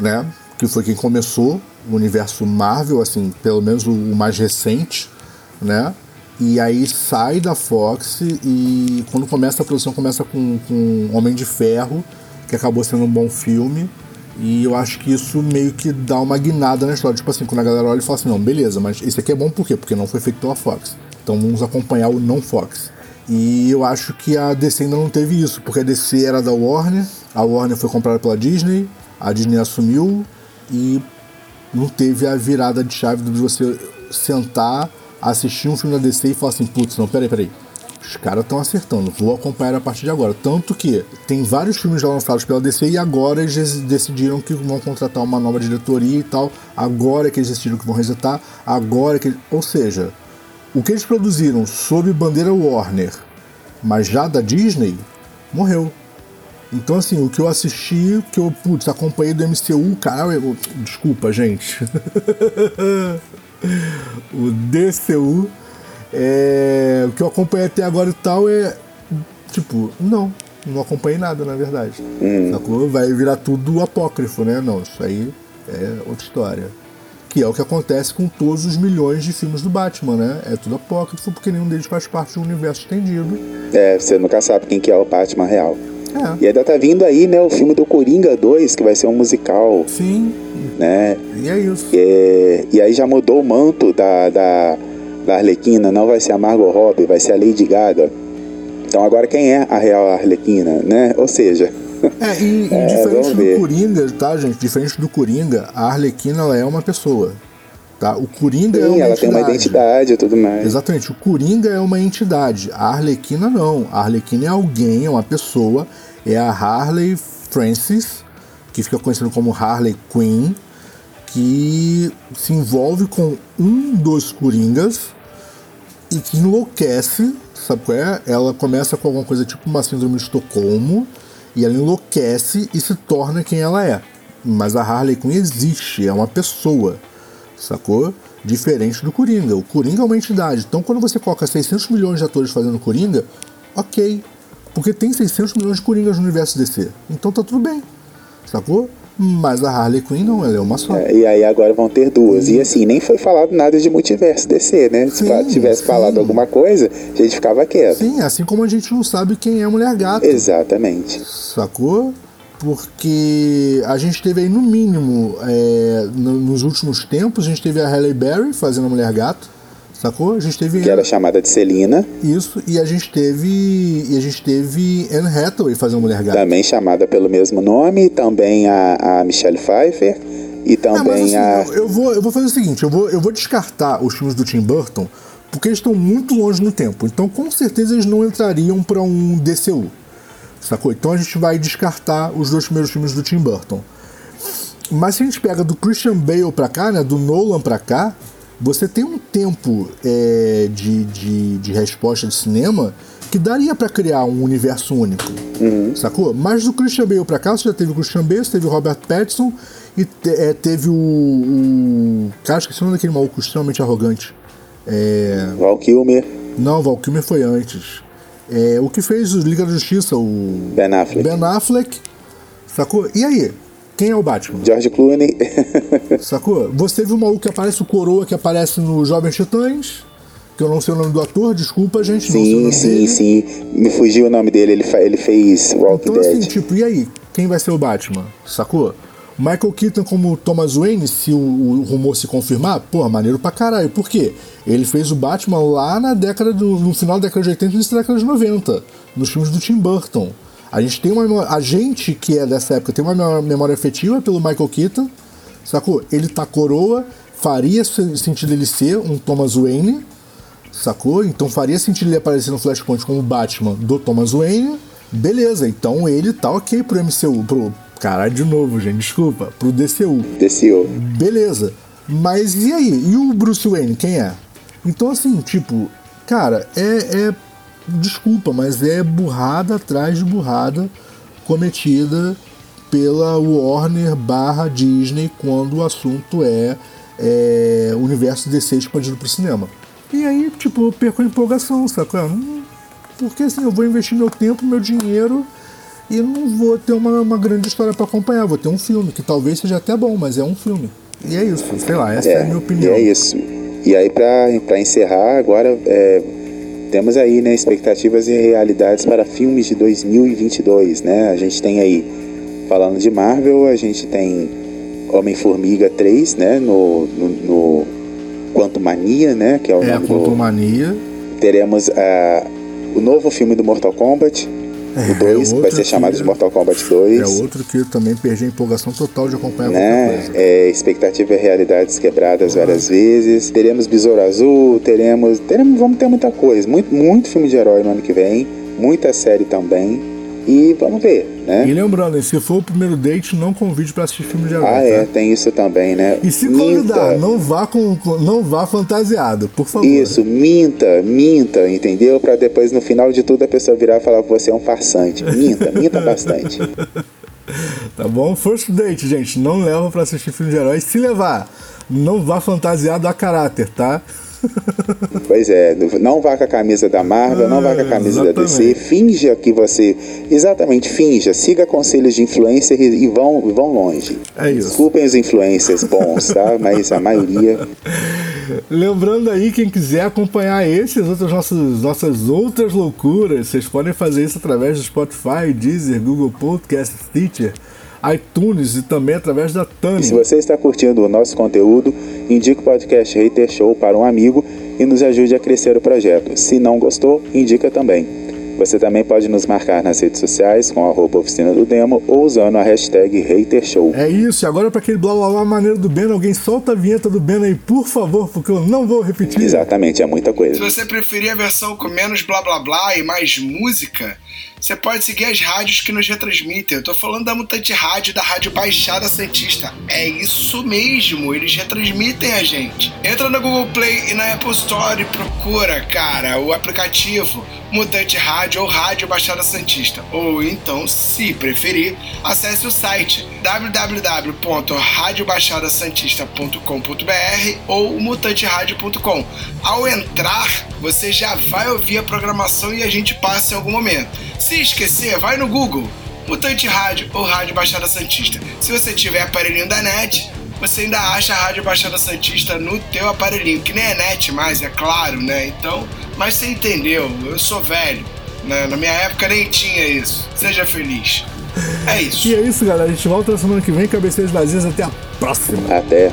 né? Que foi quem começou o universo Marvel, assim, pelo menos o, o mais recente, né? E aí sai da Fox e quando começa a produção começa com, com Homem de Ferro, que acabou sendo um bom filme. E eu acho que isso meio que dá uma guinada na história. Tipo assim, quando a galera olha e fala assim, não, beleza, mas esse aqui é bom por quê? Porque não foi feito pela Fox. Então vamos acompanhar o não Fox. E eu acho que a DC ainda não teve isso, porque a DC era da Warner, a Warner foi comprada pela Disney, a Disney assumiu e não teve a virada de chave de você sentar, assistir um filme da DC e falar assim, putz, não, peraí, peraí. Os caras estão acertando, vou acompanhar a partir de agora. Tanto que tem vários filmes já lançados pela DC e agora eles decidiram que vão contratar uma nova diretoria e tal. Agora que eles decidiram que vão resetar, agora que. Ou seja, o que eles produziram sob bandeira Warner, mas já da Disney, morreu. Então, assim, o que eu assisti, o que eu, putz, acompanhei do MCU, cara, eu- desculpa, gente. o DCU, é, o que eu acompanhei até agora e tal é, tipo, não, não acompanhei nada, na verdade. Sacou? Vai virar tudo apócrifo, né? Não, isso aí é outra história. Que é o que acontece com todos os milhões de filmes do Batman, né? É tudo apócrifo porque nenhum deles faz parte do universo estendido. É, você nunca sabe quem que é o Batman real. É, E ainda tá vindo aí, né, o filme do Coringa 2, que vai ser um musical, sim, né? e é isso. É, e aí já mudou o manto da, da, da Arlequina, não vai ser a Margot Robbie, vai ser a Lady Gaga. Então agora quem é a real Arlequina, né? Ou seja, É, e, e É, diferente do. Coringa, tá, gente? Diferente do Coringa, a Arlequina ela é uma pessoa. Tá? O Coringa é sim, uma ela entidade. tem uma identidade e tudo mais. Exatamente, o Coringa é uma entidade, a Arlequina não. A Arlequina é alguém, é uma pessoa, é a Harley Francis, que fica conhecida como Harley Quinn, que se envolve com um dos Coringas e que enlouquece, sabe qual é? Ela começa com alguma coisa tipo uma síndrome de Estocolmo e ela enlouquece e se torna quem ela é. Mas a Harley Quinn existe, é uma pessoa, sacou? Diferente do Coringa. O Coringa é uma entidade. Então, quando você coloca 600 milhões de atores fazendo Coringa, ok. Porque tem 600 milhões de Coringas no universo DC. Então tá tudo bem, sacou? Mas a Harley Quinn não, ela é uma só. É, e aí agora vão ter duas. E assim, nem foi falado nada de multiverso DC, né? Se Sim, tivesse sim. falado alguma coisa, a gente ficava quieto. Sim, assim como a gente não sabe quem é a Mulher Gato. Exatamente. Sacou? Porque a gente teve aí, no mínimo, é, no- nos últimos tempos, a gente teve a Halle Berry fazendo a Mulher Gato. Sacou? A gente teve Que era chamada de Celina, isso e a gente teve e a gente teve Anne Hathaway fazendo a Mulher Gato. também chamada pelo mesmo nome, também a, a Michelle Pfeiffer e Ah, mas também assim, a. eu, eu vou, eu vou fazer o seguinte, eu vou, eu vou descartar os filmes do Tim Burton porque eles estão muito longe no tempo. Então, com certeza, eles não entrariam para um DCU. Sacou? Então a gente vai descartar os dois primeiros filmes do Tim Burton. Mas se a gente pega do Christian Bale pra cá, né, do Nolan pra cá, você tem um tempo é, de, de, de resposta de cinema que daria pra criar um universo único. Sacou? Mas do Christian Bale pra cá, você já teve o Christian Bale, você teve o Robert Pattinson e te- é, teve o, o. Cara, esqueci o nome daquele maluco extremamente arrogante. É, Val Kilmer, não, Val Kilmer foi antes. É, o que fez o Liga da Justiça, o Ben Affleck, Ben Affleck, sacou? E aí? Quem é o Batman? George Clooney. Sacou? Você viu o maluco que aparece, o Coroa que aparece no Jovens Titãs, que eu não sei o nome do ator, desculpa, gente, não sei o sim, sim, dele. sim. Me fugiu o nome dele, ele, ele fez Walking Então, assim, Dead. tipo, e aí? Quem vai ser o Batman? Sacou? Michael Keaton como Thomas Wayne, se o, o rumor se confirmar, pô, maneiro pra caralho. Por quê? Ele fez o Batman lá na década do. no final da década de 80 e início da década de 90, nos filmes do Tim Burton. A gente tem uma A gente que é dessa época tem uma memória- afetiva pelo Michael Keaton, sacou? Ele tá coroa, faria se- sentido ele ser um Thomas Wayne, sacou? Então faria sentido ele aparecer no Flashpoint como Batman do Thomas Wayne. Beleza, então ele tá ok pro MCU, pro. Caralho, de novo, gente, desculpa, pro DCU. DCU. Beleza. Mas e aí? E o Bruce Wayne, quem é? Então, assim, tipo, cara, é. é desculpa, mas é burrada atrás de burrada cometida pela Warner barra Disney quando o assunto é, é universo DC expandido pro cinema. E aí, tipo, eu perco a empolgação, não- Porque assim, eu vou investir meu tempo, meu dinheiro e não vou ter uma, uma grande história pra acompanhar. Vou ter um filme, que talvez seja até bom, mas é um filme. E é isso, sei lá, essa é, a minha opinião. E é isso. E aí, pra encerrar, agora é, temos aí né, expectativas e realidades para filmes de 2022, né? A gente tem aí, falando de Marvel, a gente tem Homem-Formiga 3, né? No, no, no Quanto Mania, né? Que é o É nome do... Quantumania. Teremos ah, o novo filme do Mortal Kombat, o 2, vai outro ser chamado que- de Mortal Kombat 2. É outro que eu também perdi a empolgação total de acompanhar né? É, expectativa e realidades quebradas várias vezes. Teremos Besouro Azul, teremos, teremos, vamos ter muita coisa, muito, muito filme de herói no ano que vem, muita série também. E vamos ver, né? E lembrando, se for o primeiro date, não convide pra assistir filme de herói. Ah, tá? é, tem isso também, né? E se Minta. convidar, não vá com, não vá fantasiado, por favor. Isso, minta, minta, entendeu? Pra depois no final de tudo a pessoa virar e falar que você é um farsante. Minta, minta bastante. Tá bom? First date, gente, não leva pra assistir filme de herói. Se levar, não vá fantasiado a caráter, tá? Pois é, não vá com a camisa da Marvel, não vá com a camisa da DC, finja que você. Exatamente, finja, siga conselhos de influencer e, vão, vão longe. É isso. Desculpem os influencers bons, tá? Mas a maioria. Lembrando aí, quem quiser acompanhar esses outros nossos, nossas outras loucuras, vocês podem fazer isso através do Spotify, Deezer, Google Podcast, Stitcher, iTunes e também através da E Tani. se você está curtindo o nosso conteúdo, indique o podcast Hater Show para um amigo e nos ajude a crescer o projeto. Se não gostou, indica também. Você também pode nos marcar nas redes sociais com arroba oficina do demo ou usando a hashtag HaterShow. É isso, e agora para aquele blá blá blá maneiro do Ben, alguém solta a vinheta do Ben aí, por favor, porque eu não vou repetir. Exatamente, é muita Se coisa. você preferir a versão com menos blá blá blá e mais música, você pode seguir as rádios que nos retransmitem. Eu tô falando da Mutante Rádio, da Rádio Baixada Santista. É isso mesmo, eles retransmitem a gente. Entra no Google Play e na Apple Store e procura, cara, o aplicativo Mutante Rádio ou Rádio Baixada Santista. Ou então, se preferir, acesse o site www.radiobaixadasantista.com.br ou mutanteradio.com. Ao entrar, você já vai ouvir a programação e a gente passa em algum momento. Se esquecer, vai no Google, Mutante Rádio ou Rádio Baixada Santista. Se você tiver aparelhinho da net, você ainda acha a Rádio Baixada Santista no teu aparelhinho, que nem é net mais, é claro, né? Então, mas você entendeu, eu sou velho. Né? Na minha época nem tinha isso. Seja feliz. É isso. E é isso, galera. A gente volta na semana que vem, cabeceiras vazias. Até a próxima. Até.